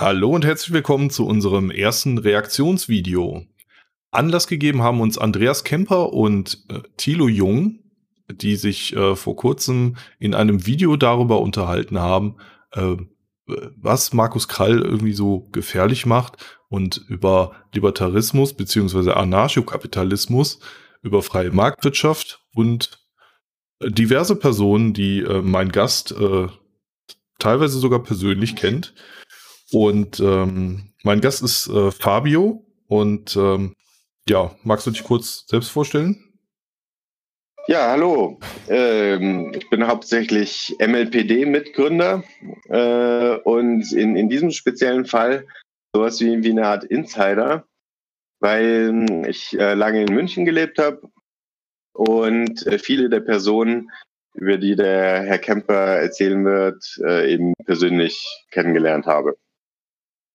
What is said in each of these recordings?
Hallo und herzlich willkommen zu unserem ersten Reaktionsvideo. Anlass gegeben haben uns Andreas Kemper und äh, Thilo Jung, die sich äh, vor kurzem in einem Video darüber unterhalten haben, äh, was Markus Krall irgendwie so gefährlich macht und über Libertarismus beziehungsweise Anarchokapitalismus, über freie Marktwirtschaft und äh, diverse Personen, die äh, mein Gast äh, teilweise sogar persönlich kennt. Und ähm, mein Gast ist äh, Fabio. Und ähm, ja, magst du dich kurz selbst vorstellen? Ja, hallo. Ähm, ich bin hauptsächlich MLPD-Mitgründer äh, und in, in diesem speziellen Fall sowas wie, wie eine Art Insider, weil ich äh, lange in München gelebt habe und äh, viele der Personen, über die der Herr Kemper erzählen wird, äh, eben persönlich kennengelernt habe.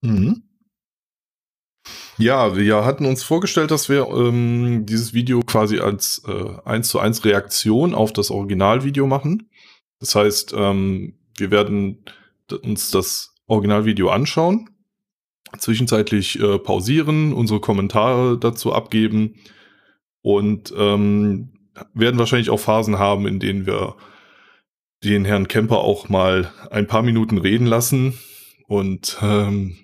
Mhm. Ja, wir hatten uns vorgestellt, dass wir ähm, dieses Video quasi als äh, 1 zu 1 Reaktion auf das Originalvideo machen. Das heißt, ähm, wir werden uns das Originalvideo anschauen, zwischenzeitlich äh, pausieren, unsere Kommentare dazu abgeben und ähm, werden wahrscheinlich auch Phasen haben, in denen wir den Herrn Kemper auch mal ein paar Minuten reden lassen und ähm,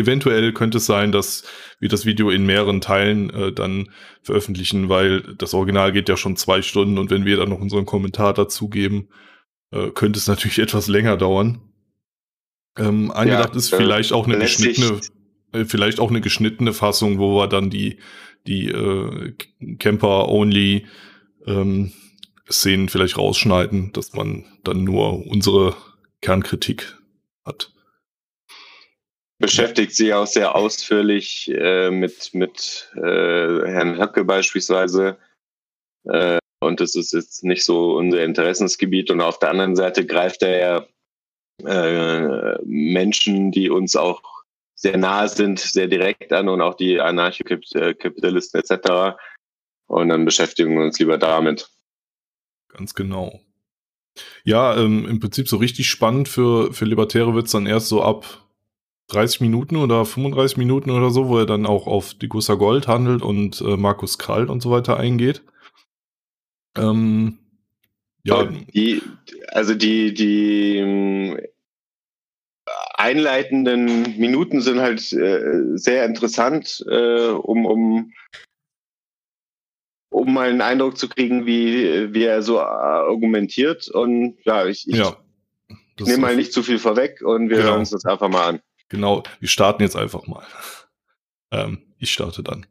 eventuell könnte es sein, dass wir das Video in mehreren Teilen äh, dann veröffentlichen, weil das Original geht ja schon zwei Stunden und wenn wir dann noch unseren Kommentar dazugeben, äh, könnte es natürlich etwas länger dauern. Ähm, angedacht ja, ist vielleicht auch eine geschnittene, äh, vielleicht auch eine geschnittene Fassung, wo wir dann die die äh, Camper-only ähm, Szenen vielleicht rausschneiden, dass man dann nur unsere Kernkritik hat beschäftigt sich auch sehr ausführlich äh, mit, mit äh, Herrn Höcke beispielsweise. Äh, und das ist jetzt nicht so unser Interessensgebiet. Und auf der anderen Seite greift er ja äh, Menschen, die uns auch sehr nahe sind, sehr direkt an und auch die Anarchokapitalisten etc. Und dann beschäftigen wir uns lieber damit. Ganz genau. Ja, ähm, im Prinzip so richtig spannend für, für Libertäre wird es dann erst so ab 30 Minuten oder 35 Minuten oder so, wo er dann auch auf die Gussa Gold handelt und äh, Markus Krall und so weiter eingeht. Ähm, ja. Die, also die, die ähm, einleitenden Minuten sind halt äh, sehr interessant, äh, um, um, um mal einen Eindruck zu kriegen, wie, wie er so argumentiert. Und ja, ich, ich ja, nehme mal nicht zu viel vorweg und wir genau. hören uns das einfach mal an. Genau, wir starten jetzt einfach mal. Ähm, ich starte dann.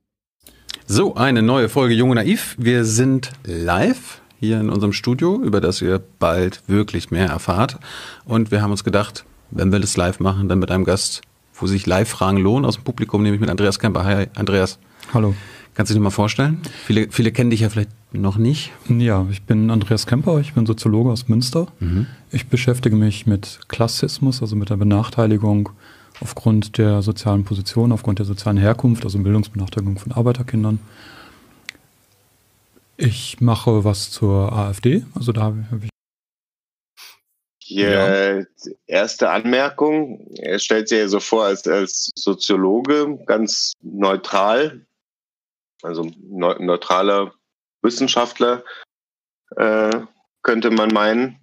So, eine neue Folge Junge Naiv. Wir sind live hier in unserem Studio, über das ihr bald wirklich mehr erfahrt. Und wir haben uns gedacht, wenn wir das live machen, dann mit einem Gast, wo sich Live-Fragen lohnen aus dem Publikum, nämlich mit Andreas Kemper. Hi, Andreas. Hallo. Kannst du dich mal vorstellen? Viele, viele kennen dich ja vielleicht noch nicht. Ja, ich bin Andreas Kemper, ich bin Soziologe aus Münster. Mhm. Ich beschäftige mich mit Klassismus, also mit der Benachteiligung aufgrund der sozialen Position, aufgrund der sozialen Herkunft, also Bildungsbenachteiligung von Arbeiterkindern. Ich mache was zur AfD, also da habe ich ja. erste Anmerkung. Er stellt sich ja so vor als, als Soziologe, ganz neutral, also neutraler Wissenschaftler, äh, könnte man meinen.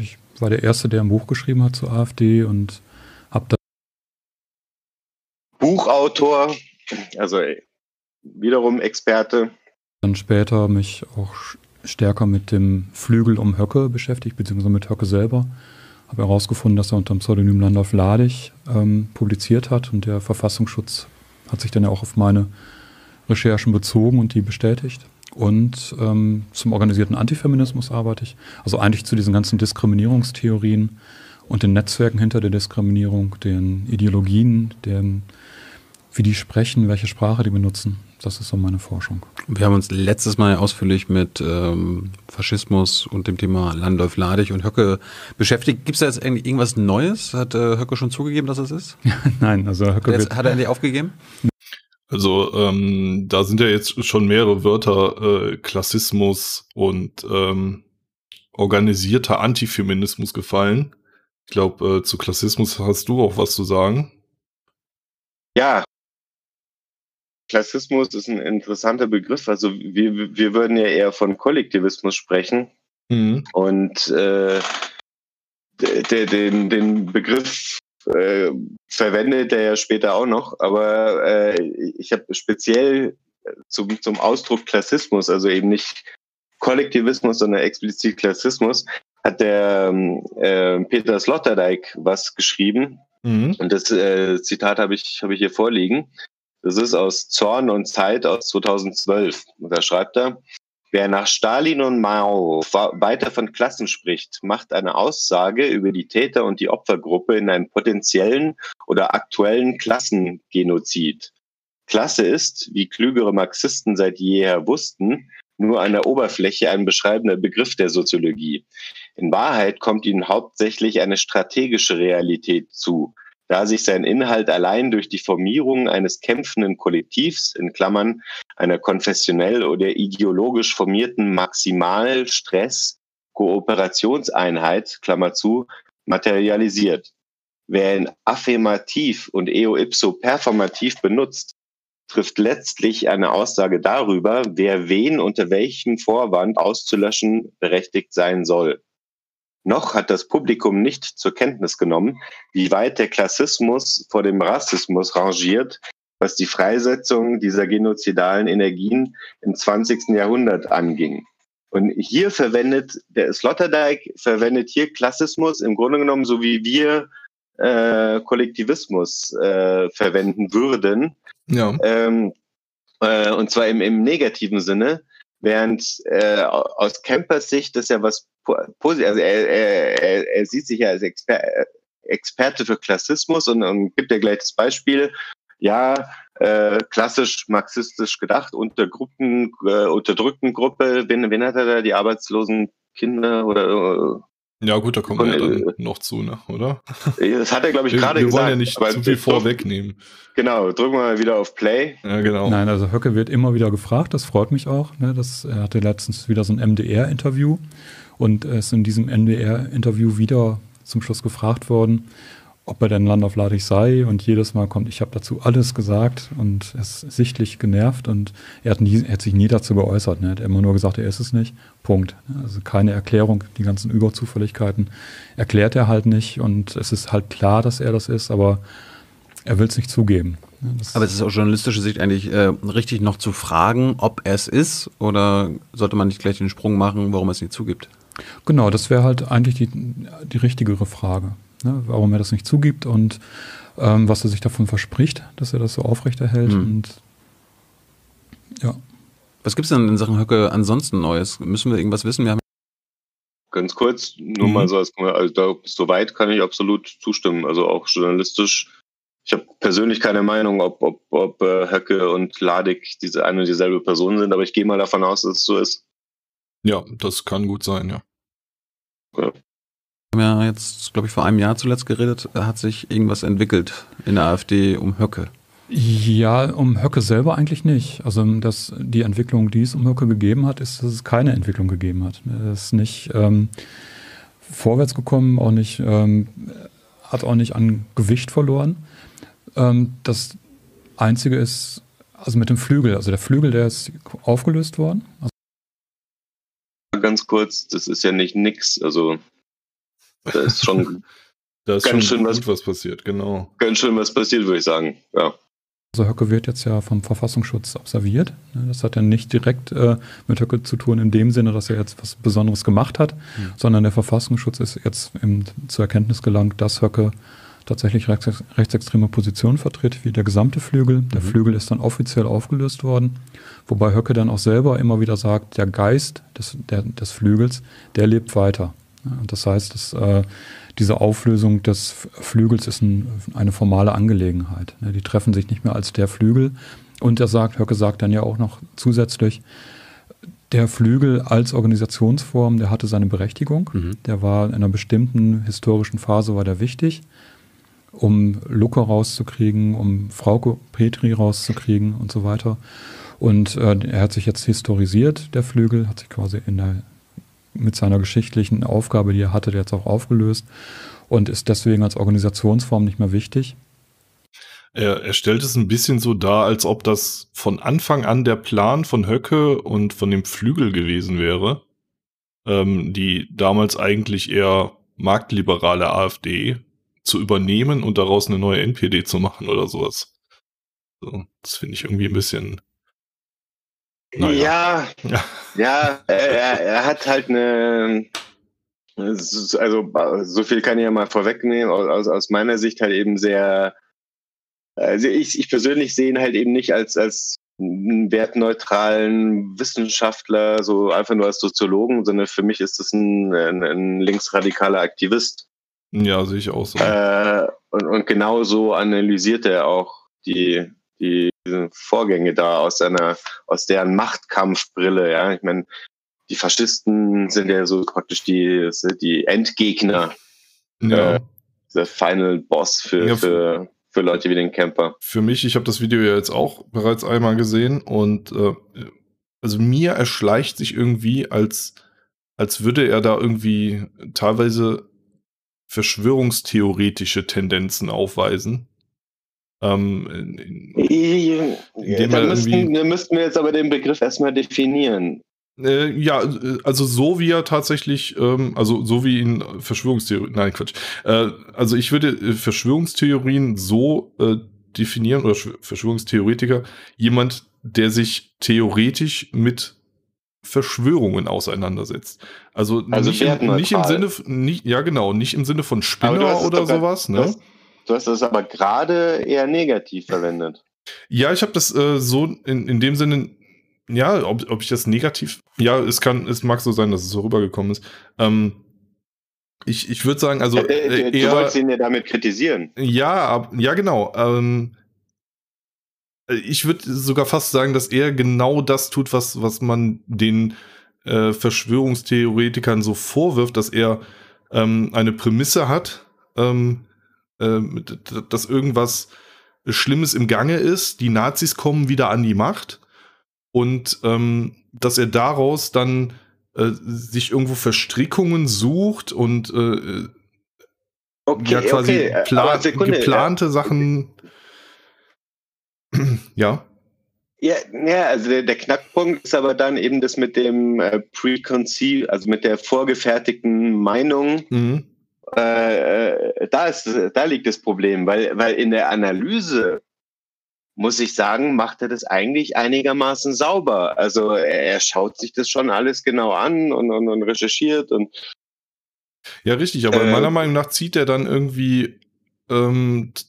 Ich war der Erste, der ein Buch geschrieben hat zur AfD und hab da Buchautor, also wiederum Experte. Dann später mich auch stärker mit dem Flügel um Höcke beschäftigt, beziehungsweise mit Höcke selber. Habe herausgefunden, dass er unter dem Pseudonym Landolf Ladig ähm, publiziert hat und der Verfassungsschutz hat sich dann ja auch auf meine Recherchen bezogen und die bestätigt. Und ähm, zum organisierten Antifeminismus arbeite ich. Also eigentlich zu diesen ganzen Diskriminierungstheorien und den Netzwerken hinter der Diskriminierung, den Ideologien, den, wie die sprechen, welche Sprache die benutzen. Das ist so meine Forschung. Wir haben uns letztes Mal ausführlich mit ähm, Faschismus und dem Thema Landolf Ladig und Höcke beschäftigt. Gibt es da jetzt eigentlich irgendwas Neues? Hat äh, Höcke schon zugegeben, dass es ist? Nein, also Höcke hat, er, hat er endlich aufgegeben? Also ähm, da sind ja jetzt schon mehrere Wörter äh, Klassismus und ähm, organisierter Antifeminismus gefallen. Ich glaube, äh, zu Klassismus hast du auch was zu sagen. Ja, Klassismus ist ein interessanter Begriff. Also wir, wir würden ja eher von Kollektivismus sprechen. Mhm. Und äh, de, den, den Begriff äh, verwendet er ja später auch noch. Aber äh, ich habe speziell zum, zum Ausdruck Klassismus, also eben nicht Kollektivismus, sondern explizit Klassismus, hat der äh, Peter Sloterdijk was geschrieben. Mhm. Und das äh, Zitat habe ich, hab ich hier vorliegen. Das ist aus Zorn und Zeit aus 2012. Und da schreibt er, wer nach Stalin und Mao weiter von Klassen spricht, macht eine Aussage über die Täter und die Opfergruppe in einem potenziellen oder aktuellen Klassengenozid. Klasse ist, wie klügere Marxisten seit jeher wussten, nur an der Oberfläche ein beschreibender Begriff der Soziologie. In Wahrheit kommt ihnen hauptsächlich eine strategische Realität zu, da sich sein Inhalt allein durch die Formierung eines kämpfenden Kollektivs, in Klammern einer konfessionell oder ideologisch formierten Maximalstress Kooperationseinheit, Klammer zu, materialisiert. Wer ihn affirmativ und eo ipso performativ benutzt, trifft letztlich eine Aussage darüber, wer wen unter welchem Vorwand auszulöschen berechtigt sein soll. Noch hat das Publikum nicht zur Kenntnis genommen, wie weit der Klassismus vor dem Rassismus rangiert, was die Freisetzung dieser genozidalen Energien im 20. Jahrhundert anging. Und hier verwendet der Sloterdijk verwendet hier Klassismus im Grunde genommen so wie wir äh, Kollektivismus äh, verwenden würden. Ja. Ähm, äh, und zwar im, im negativen Sinne, während äh, aus Campers Sicht das ja was positiv, also er, er, er sieht sich ja als Exper Experte für Klassismus und, und gibt ja gleich das Beispiel. Ja, äh, klassisch marxistisch gedacht, unter Gruppen, äh, unterdrückten Gruppe, wen, wen hat er da, die arbeitslosen Kinder oder ja, gut, da kommen wir ja dann äh, noch zu, ne? oder? Das hat er, glaube ich, gerade gesagt. Wir wollen ja nicht zu viel vorwegnehmen. Genau, drücken wir mal wieder auf Play. Ja, genau. Nein, also Höcke wird immer wieder gefragt, das freut mich auch. Ne? Das, er hatte letztens wieder so ein MDR-Interview und ist in diesem MDR-Interview wieder zum Schluss gefragt worden, ob er denn landaufladig sei und jedes Mal kommt, ich habe dazu alles gesagt und er ist sichtlich genervt und er hat, nie, er hat sich nie dazu geäußert. Ne? Er hat immer nur gesagt, er ist es nicht. Punkt. Also keine Erklärung, die ganzen Überzufälligkeiten erklärt er halt nicht und es ist halt klar, dass er das ist, aber er will es nicht zugeben. Das aber es ist aus journalistischer Sicht eigentlich äh, richtig noch zu fragen, ob er es ist oder sollte man nicht gleich den Sprung machen, warum er es nicht zugibt? Genau, das wäre halt eigentlich die, die richtigere Frage ne, warum er das nicht zugibt und ähm, was er sich davon verspricht, dass er das so aufrechterhält. Mhm. Und ja. Was gibt es denn in Sachen Höcke ansonsten Neues? Müssen wir irgendwas wissen? Wir haben Ganz kurz, nur mhm. mal so, also da, so weit kann ich absolut zustimmen. Also auch journalistisch. Ich habe persönlich keine Meinung, ob, ob, ob äh, Höcke und Ladig diese eine und dieselbe Person sind, aber ich gehe mal davon aus, dass es so ist. Ja, das kann gut sein, ja. ja haben ja jetzt, glaube ich, vor einem Jahr zuletzt geredet, hat sich irgendwas entwickelt in der AfD um Höcke. Ja, um Höcke selber eigentlich nicht. Also dass die Entwicklung, die es um Höcke gegeben hat, ist, dass es keine Entwicklung gegeben hat. Er ist nicht ähm, vorwärts gekommen, auch nicht, ähm, hat auch nicht an Gewicht verloren. Ähm, das Einzige ist, also mit dem Flügel, also der Flügel, der ist aufgelöst worden. Also Ganz kurz, das ist ja nicht nix. Also da ist schon da ist ganz schon schön was, was passiert, genau. Ganz schön was passiert, würde ich sagen. Ja. Also Höcke wird jetzt ja vom Verfassungsschutz observiert. Das hat ja nicht direkt äh, mit Höcke zu tun in dem Sinne, dass er jetzt was Besonderes gemacht hat, mhm. sondern der Verfassungsschutz ist jetzt im, zur Erkenntnis gelangt, dass Höcke tatsächlich rechts, rechtsextreme Positionen vertritt, wie der gesamte Flügel. Der mhm. Flügel ist dann offiziell aufgelöst worden, wobei Höcke dann auch selber immer wieder sagt, der Geist des, der, des Flügels, der lebt weiter. Das heißt, dass, äh, diese Auflösung des Flügels ist ein, eine formale Angelegenheit. Die treffen sich nicht mehr als der Flügel. Und er sagt, Höcke sagt dann ja auch noch zusätzlich, der Flügel als Organisationsform, der hatte seine Berechtigung. Mhm. Der war in einer bestimmten historischen Phase war der wichtig, um Lucke rauszukriegen, um Frauke Petri rauszukriegen und so weiter. Und äh, er hat sich jetzt historisiert, der Flügel, hat sich quasi der mit seiner geschichtlichen Aufgabe, die er hatte, jetzt auch aufgelöst und ist deswegen als Organisationsform nicht mehr wichtig. Er, er stellt es ein bisschen so dar, als ob das von Anfang an der Plan von Höcke und von dem Flügel gewesen wäre, ähm, die damals eigentlich eher marktliberale AfD zu übernehmen und daraus eine neue NPD zu machen oder sowas. So, das finde ich irgendwie ein bisschen. Naja. Ja, ja, er, er hat halt eine, also so viel kann ich ja mal vorwegnehmen, aus, aus meiner Sicht halt eben sehr, also ich, ich persönlich sehe ihn halt eben nicht als, als einen wertneutralen Wissenschaftler, so einfach nur als Soziologen, sondern für mich ist das ein, ein, ein linksradikaler Aktivist. Ja, sehe ich auch so. Äh, und, und genau so analysiert er auch die, die Vorgänge da aus seiner, aus deren Machtkampfbrille. Ja, ich meine, die Faschisten sind ja so praktisch die, die Endgegner. Ja. Äh, der Final Boss für, ja, für, für Leute wie den Camper. Für mich, ich habe das Video ja jetzt auch bereits einmal gesehen und äh, also mir erschleicht sich irgendwie, als, als würde er da irgendwie teilweise verschwörungstheoretische Tendenzen aufweisen. Ähm, in, in, ja, da müssten, müssten wir jetzt aber den Begriff erstmal definieren. Äh, ja, also so wie er tatsächlich, ähm, also so wie ihn Verschwörungstheorien, nein, Quatsch. Äh, also ich würde äh, Verschwörungstheorien so äh, definieren, oder Verschwörungstheoretiker, jemand, der sich theoretisch mit Verschwörungen auseinandersetzt. Also, also nicht, im, nicht im Sinne, nicht, ja genau, nicht im Sinne von Spinner oder sowas, ne? Du hast das aber gerade eher negativ verwendet. Ja, ich habe das äh, so in, in dem Sinne ja, ob, ob ich das negativ. Ja, es kann, es mag so sein, dass es so rübergekommen ist. Ähm, ich ich würde sagen, also. Äh, du, eher, du wolltest ihn ja damit kritisieren. Ja, ja, genau. Ähm, ich würde sogar fast sagen, dass er genau das tut, was, was man den äh, Verschwörungstheoretikern so vorwirft, dass er ähm, eine Prämisse hat, ähm, äh, dass irgendwas Schlimmes im Gange ist, die Nazis kommen wieder an die Macht und ähm, dass er daraus dann äh, sich irgendwo Verstrickungen sucht und äh, okay, ja quasi okay. Plan geplante. Sachen. ja. Ja, ja, also der, der, Knackpunkt ist aber dann eben das mit dem äh, Preconceived, also mit der vorgefertigten Meinung. Mhm. Äh, äh da, ist, da liegt das Problem, weil, weil in der Analyse muss ich sagen, macht er das eigentlich einigermaßen sauber. Also er, schaut sich das schon alles genau an und, und, und recherchiert und ja, richtig, aber äh, meiner Meinung nach zieht er dann irgendwie ähm, äh,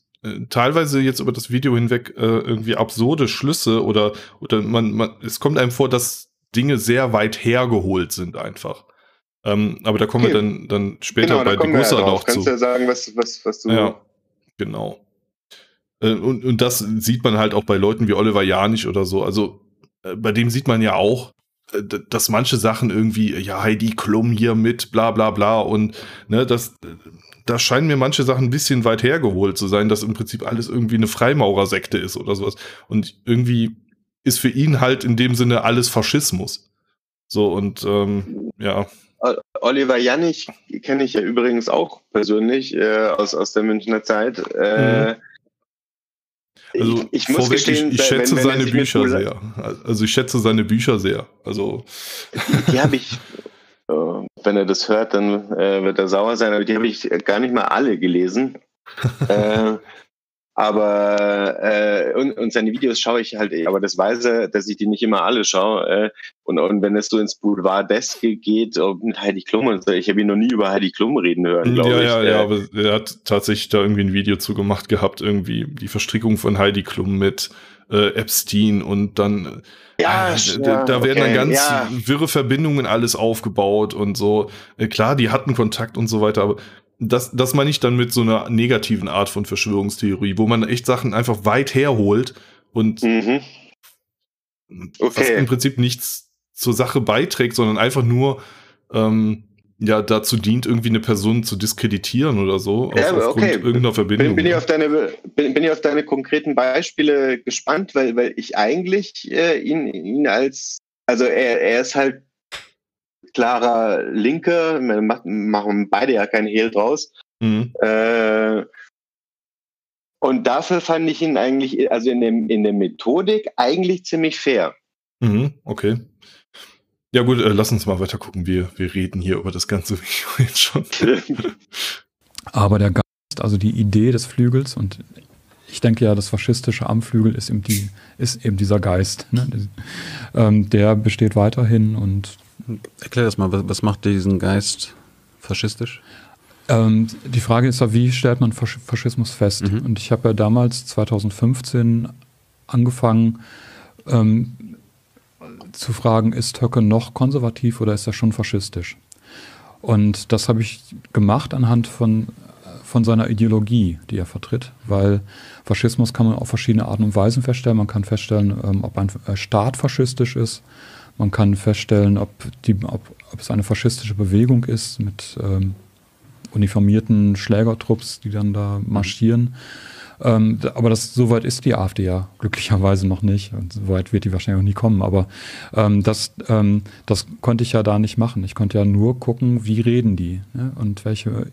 teilweise jetzt über das Video hinweg äh, irgendwie absurde Schlüsse oder, oder man, man, es kommt einem vor, dass Dinge sehr weit hergeholt sind einfach. Ähm, aber da kommen okay. wir dann, dann später genau, bei Degussa ja noch zu. Kannst du ja sagen, was, was, was du. Ja, genau. Äh, und, und das sieht man halt auch bei Leuten wie Oliver Janich oder so. Also äh, bei dem sieht man ja auch, äh, dass manche Sachen irgendwie, ja, Heidi Klum hier mit, bla bla bla. Und ne, das, da scheinen mir manche Sachen ein bisschen weit hergeholt zu sein, dass im Prinzip alles irgendwie eine Freimaurersekte ist oder sowas. Und irgendwie ist für ihn halt in dem Sinne alles Faschismus. So und ähm, ja. Oliver Janich kenne ich ja übrigens auch persönlich äh, aus, aus der Münchner Zeit. Äh, mhm also ich, ich muss gestehen, ich, ich schätze wenn, wenn seine Bücher sehr. Also ich schätze seine Bücher sehr. Also die, die habe ich, äh, wenn er das hört, dann äh, wird er sauer sein, aber die habe ich gar nicht mal alle gelesen. äh, aber äh, und, und seine Videos schaue ich halt, aber das weiß er, dass ich die nicht immer alle schaue. Äh, und, und wenn es so ins Boulevard Deske geht und mit Heidi Klum und so, ich habe ihn noch nie über Heidi Klum reden hören, glaube ja, ich. Ja, ja, ja, aber er hat tatsächlich da irgendwie ein Video zu gemacht gehabt, irgendwie die Verstrickung von Heidi Klum mit äh, Epstein und dann ja, äh, da, da werden okay, dann ganz ja. wirre Verbindungen alles aufgebaut und so. Äh, klar, die hatten Kontakt und so weiter, aber das, das meine ich dann mit so einer negativen Art von Verschwörungstheorie, wo man echt Sachen einfach weit herholt und mhm. okay. was im Prinzip nichts zur Sache beiträgt, sondern einfach nur ähm, ja dazu dient, irgendwie eine Person zu diskreditieren oder so ja, auf, aufgrund okay. irgendeiner Verbindung. Bin, bin, ich auf deine, bin, bin ich auf deine konkreten Beispiele gespannt, weil, weil ich eigentlich äh, ihn, ihn als, also er, er ist halt klarer Linke, machen beide ja kein Hehl draus. Mhm. Äh, und dafür fand ich ihn eigentlich, also in, dem, in der Methodik, eigentlich ziemlich fair. Mhm, okay. Ja gut, äh, lass uns mal weiter gucken. Wir, wir reden hier über das ganze Video jetzt schon. Aber der Geist, also die Idee des Flügels und ich denke ja, das Faschistische am Flügel ist eben, die, ist eben dieser Geist. Ne? Ähm, der besteht weiterhin und. Erklär das mal, was, was macht diesen Geist faschistisch? Ähm, die Frage ist ja, wie stellt man Faschismus fest? Mhm. Und ich habe ja damals, 2015, angefangen ähm, zu fragen, ist Höcke noch konservativ oder ist er schon faschistisch? Und das habe ich gemacht anhand von von seiner Ideologie, die er vertritt, weil Faschismus kann man auf verschiedene Arten und Weisen feststellen. Man kann feststellen, ähm, ob ein äh, Staat faschistisch ist. Man kann feststellen, ob, die, ob, ob es eine faschistische Bewegung ist mit ähm, uniformierten Schlägertrupps, die dann da marschieren. Ähm, aber das, so weit ist die AfD ja glücklicherweise noch nicht. Und so weit wird die wahrscheinlich auch nie kommen. Aber ähm, das, ähm, das konnte ich ja da nicht machen. Ich konnte ja nur gucken, wie reden die ne? und welche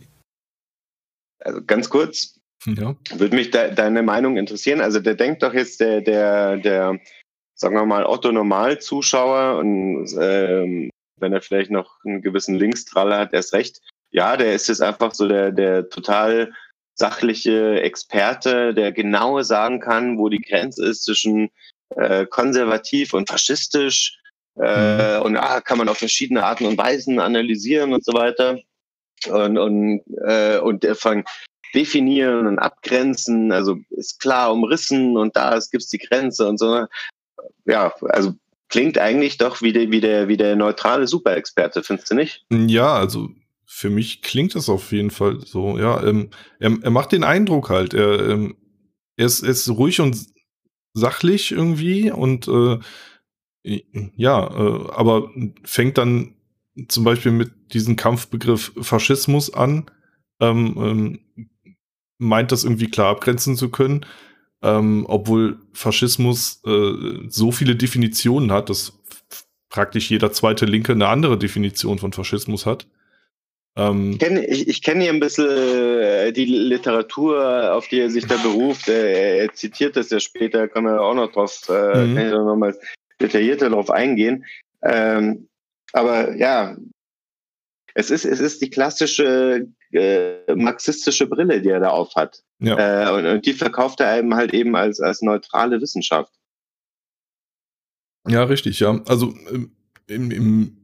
also ganz kurz, ja. würde mich de deine Meinung interessieren. Also der denkt doch jetzt der, der, der, sagen wir mal, Otto Normal-Zuschauer und ähm, wenn er vielleicht noch einen gewissen Linksstrahl hat, erst recht. Ja, der ist jetzt einfach so der, der total sachliche Experte, der genau sagen kann, wo die Grenze ist zwischen äh, konservativ und faschistisch. Äh, mhm. Und ah, kann man auf verschiedene Arten und Weisen analysieren und so weiter und, und, äh, und von definieren und abgrenzen, also ist klar umrissen und da gibt es die Grenze und so. Ja, also klingt eigentlich doch wie der, wie der, wie der neutrale Superexperte, findest du nicht? Ja, also für mich klingt das auf jeden Fall so, ja. Ähm, er, er macht den Eindruck halt, er, ähm, er, ist, ist ruhig und sachlich irgendwie und äh, ja, äh, aber fängt dann zum Beispiel mit diesem Kampfbegriff Faschismus an, ähm, ähm, meint das irgendwie klar abgrenzen zu können, ähm, obwohl Faschismus äh, so viele Definitionen hat, dass praktisch jeder zweite Linke eine andere Definition von Faschismus hat. Ähm, ich kenne ich kenn hier ein bisschen äh, die Literatur, auf die er sich da beruft. Er, er zitiert das ja später, kann man auch noch drauf, äh, mhm. kann ich noch mal detaillierter darauf eingehen. Ähm, aber ja, es ist, es ist die klassische äh, marxistische Brille, die er da auf hat. Ja. Äh, und, und, die verkauft er eben halt eben als, als neutrale Wissenschaft. Ja, richtig, ja. Also ähm, im, im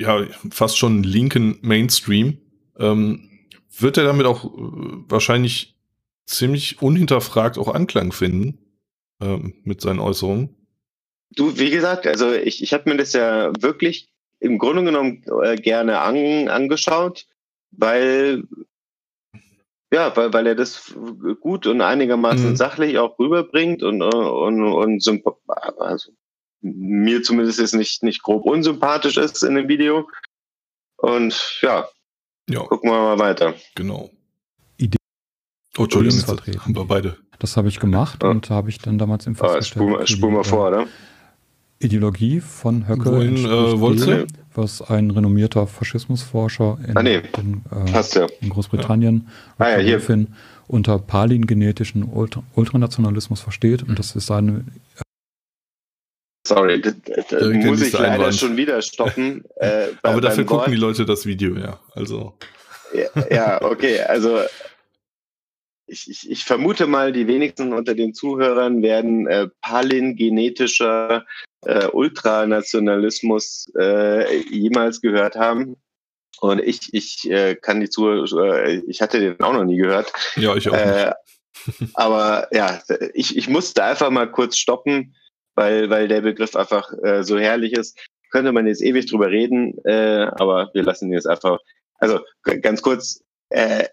ja, fast schon linken Mainstream ähm, wird er damit auch äh, wahrscheinlich ziemlich unhinterfragt auch Anklang finden ähm, mit seinen Äußerungen. Du, wie gesagt, also ich, ich habe mir das ja wirklich im Grunde genommen äh, gerne an, angeschaut, weil ja, weil, weil er das gut und einigermaßen mhm. sachlich auch rüberbringt und, und, und also mir zumindest ist nicht, nicht grob unsympathisch ist in dem Video. Und ja, ja. gucken wir mal weiter. Genau. Idee. Oh, Entschuldigung, vertreten. haben wir beide. Das habe ich gemacht ja. und habe ich dann damals im Fest ah, spul, spul mal vor, oder? Ideologie von Höcke Wohin, äh, Wolze? was ein renommierter Faschismusforscher in, ah, nee. in, äh, ja. in Großbritannien ja. Ah, ja, hier. unter palingenetischen Ultra Ultranationalismus versteht. Und das ist seine Sorry, das, das muss ich leider Einwand. schon wieder stoppen. Äh, bei, Aber dafür gucken Wort. die Leute das Video, ja. Also. Ja, ja okay, also ich, ich, ich, vermute mal, die wenigsten unter den Zuhörern werden äh, palingenetischer äh, Ultranationalismus äh, jemals gehört haben. Und ich, ich äh, kann die Zuhörer, äh, ich hatte den auch noch nie gehört. Ja, ich auch. Äh, aber ja, ich, ich musste einfach mal kurz stoppen, weil, weil der Begriff einfach äh, so herrlich ist. Könnte man jetzt ewig drüber reden, äh, aber wir lassen ihn jetzt einfach. Also ganz kurz, äh,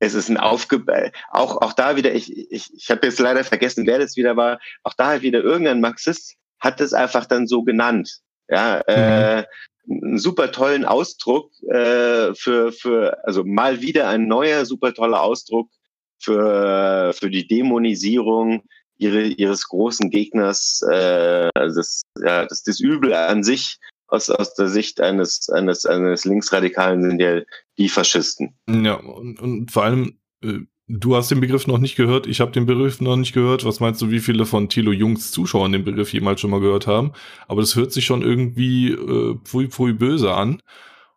es ist ein Aufge auch auch da wieder ich ich ich habe jetzt leider vergessen wer das wieder war auch da wieder irgendein Marxist hat es einfach dann so genannt ja äh, mhm. äh, einen super tollen Ausdruck äh, für für also mal wieder ein neuer super toller Ausdruck für für die Dämonisierung ihre, ihres großen Gegners äh, also das ja das das Übel an sich aus, aus der Sicht eines, eines, eines Linksradikalen sind ja die Faschisten. Ja, und, und vor allem, äh, du hast den Begriff noch nicht gehört, ich habe den Begriff noch nicht gehört. Was meinst du, wie viele von Thilo Jungs Zuschauern den Begriff jemals schon mal gehört haben? Aber das hört sich schon irgendwie äh, pfui, pfui böse an.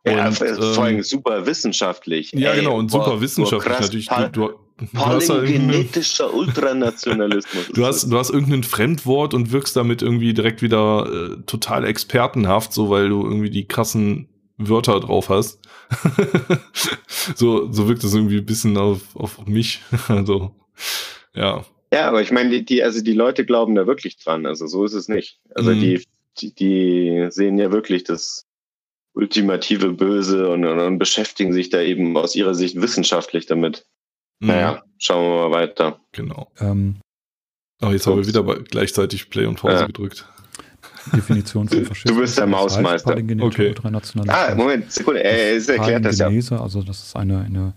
Ja, und, vor allem ähm, super wissenschaftlich. Ja, Ey, genau, und boah, super wissenschaftlich boah, natürlich. Du, du, hast halt Ultranationalismus. du, hast, du hast irgendein Fremdwort und wirkst damit irgendwie direkt wieder äh, total expertenhaft, so weil du irgendwie die krassen Wörter drauf hast. so, so wirkt es irgendwie ein bisschen auf, auf mich. also, ja. Ja, aber ich meine, die, die, also die Leute glauben da wirklich dran. Also so ist es nicht. Also mhm. die, die, die sehen ja wirklich das ultimative Böse und, und, und, beschäftigen sich da eben aus ihrer Sicht wissenschaftlich damit. Mhm. Naja, schauen wir mal weiter. Genau. Ähm, oh, jetzt haben wir wieder gleichzeitig Play und Pause ja. gedrückt. Definition von Faschismus. Du bist der Mausmeister. Okay. Ah, Moment, Sekunde, er erklärt das ja. Also das ist eine, eine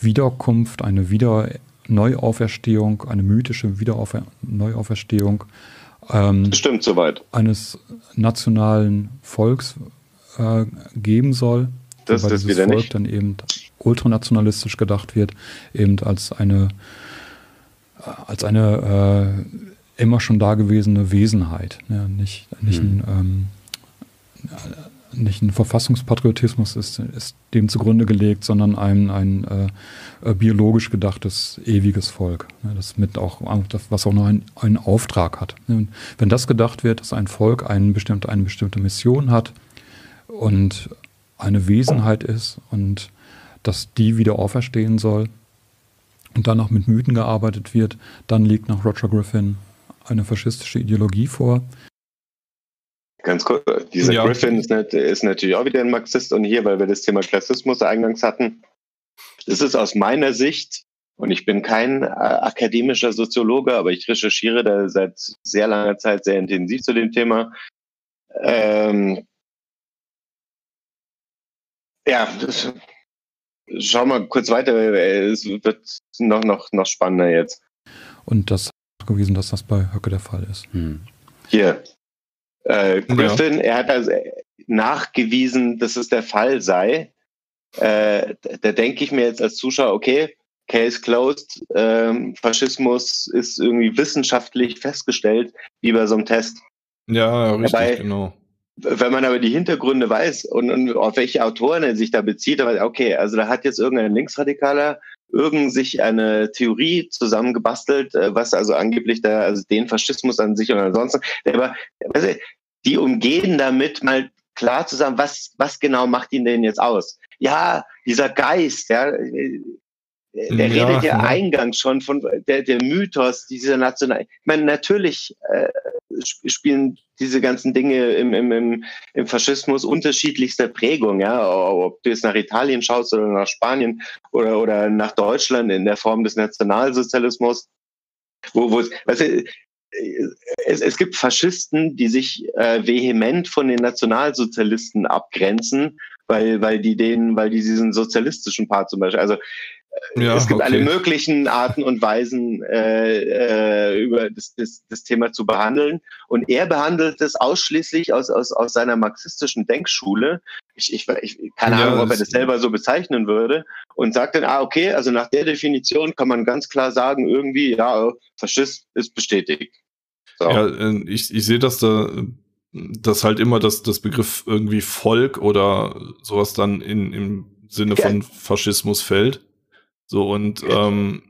Wiederkunft, eine Wieder Neuauferstehung, eine mythische Wiederaufer Neuauferstehung ähm, Stimmt soweit. eines nationalen Volks, äh, geben soll. Das, weil das dieses wieder Volk nicht. dann eben ultranationalistisch gedacht wird, eben als eine als eine äh, immer schon dagewesene Wesenheit. Ja, nicht, nicht, hm. ein, ähm, nicht ein Verfassungspatriotismus ist, ist dem zugrunde gelegt, sondern ein, ein äh, biologisch gedachtes ewiges Volk. Ja, das mit auch, was auch noch einen, einen Auftrag hat. Und wenn das gedacht wird, dass ein Volk ein bestimmte, eine bestimmte Mission hat, und eine Wesenheit ist und dass die wieder auferstehen soll und dann auch mit Mythen gearbeitet wird, dann liegt nach Roger Griffin eine faschistische Ideologie vor. Ganz kurz, dieser ja. Griffin ist, nicht, ist, natürlich auch wieder ein Marxist und hier, weil wir das Thema Klassismus eingangs hatten, das ist aus meiner Sicht, und ich bin kein äh, akademischer Soziologe, aber ich recherchiere da seit sehr langer Zeit sehr intensiv zu dem Thema, ähm, ja, das, schau mal kurz weiter. Es wird noch, noch, noch spannender jetzt. Und das gewesen, dass das bei Höcke der Fall ist. Hm. Hier. Äh, Griffin, ja. er hat also nachgewiesen, dass es der Fall sei. Äh, da denke ich mir jetzt als Zuschauer, okay, Case closed, ähm, Faschismus ist irgendwie wissenschaftlich festgestellt, wie bei so einem Test. Ja, richtig, Dabei, genau. Wenn man aber die Hintergründe weiß und, und auf welche Autoren er sich da bezieht, weiß okay, also da hat jetzt irgendein Linksradikaler irgend sich eine Theorie zusammengebastelt, äh, was also angeblich da, also den Faschismus an sich und ansonsten, aber du, die umgehen damit mal klar zusammen, was, was genau macht ihn denn jetzt aus? Ja, dieser Geist, ja, der ja, redet ja, ja, eingangs schon von der, der Mythos dieser National. Ich meine, natürlich äh, spielen diese ganzen Dinge im, im, im, im Faschismus unterschiedlichster Prägung, ja, ob du jetzt nach Italien schaust oder nach Spanien oder, oder nach Deutschland in der Form des Nationalsozialismus, wo, wo weißt du, es, es gibt Faschisten, die sich äh, vehement von den Nationalsozialisten abgrenzen, weil, weil die den, weil die diesen sozialistischen Part zum Beispiel, also ja, es gibt okay. alle möglichen Arten und Weisen, äh, äh, über das, das, das Thema zu behandeln. Und er behandelt es ausschließlich aus, aus, aus seiner marxistischen Denkschule. Ich, ich, ich keine ja, Ahnung, ob er das selber so bezeichnen würde. Und sagt dann, ah, okay, also nach der Definition kann man ganz klar sagen, irgendwie, ja, Faschist ist bestätigt. So. Ja, äh, ich, ich sehe, dass da dass halt immer das, das Begriff irgendwie Volk oder sowas dann in, im Sinne von Faschismus fällt. So und ähm,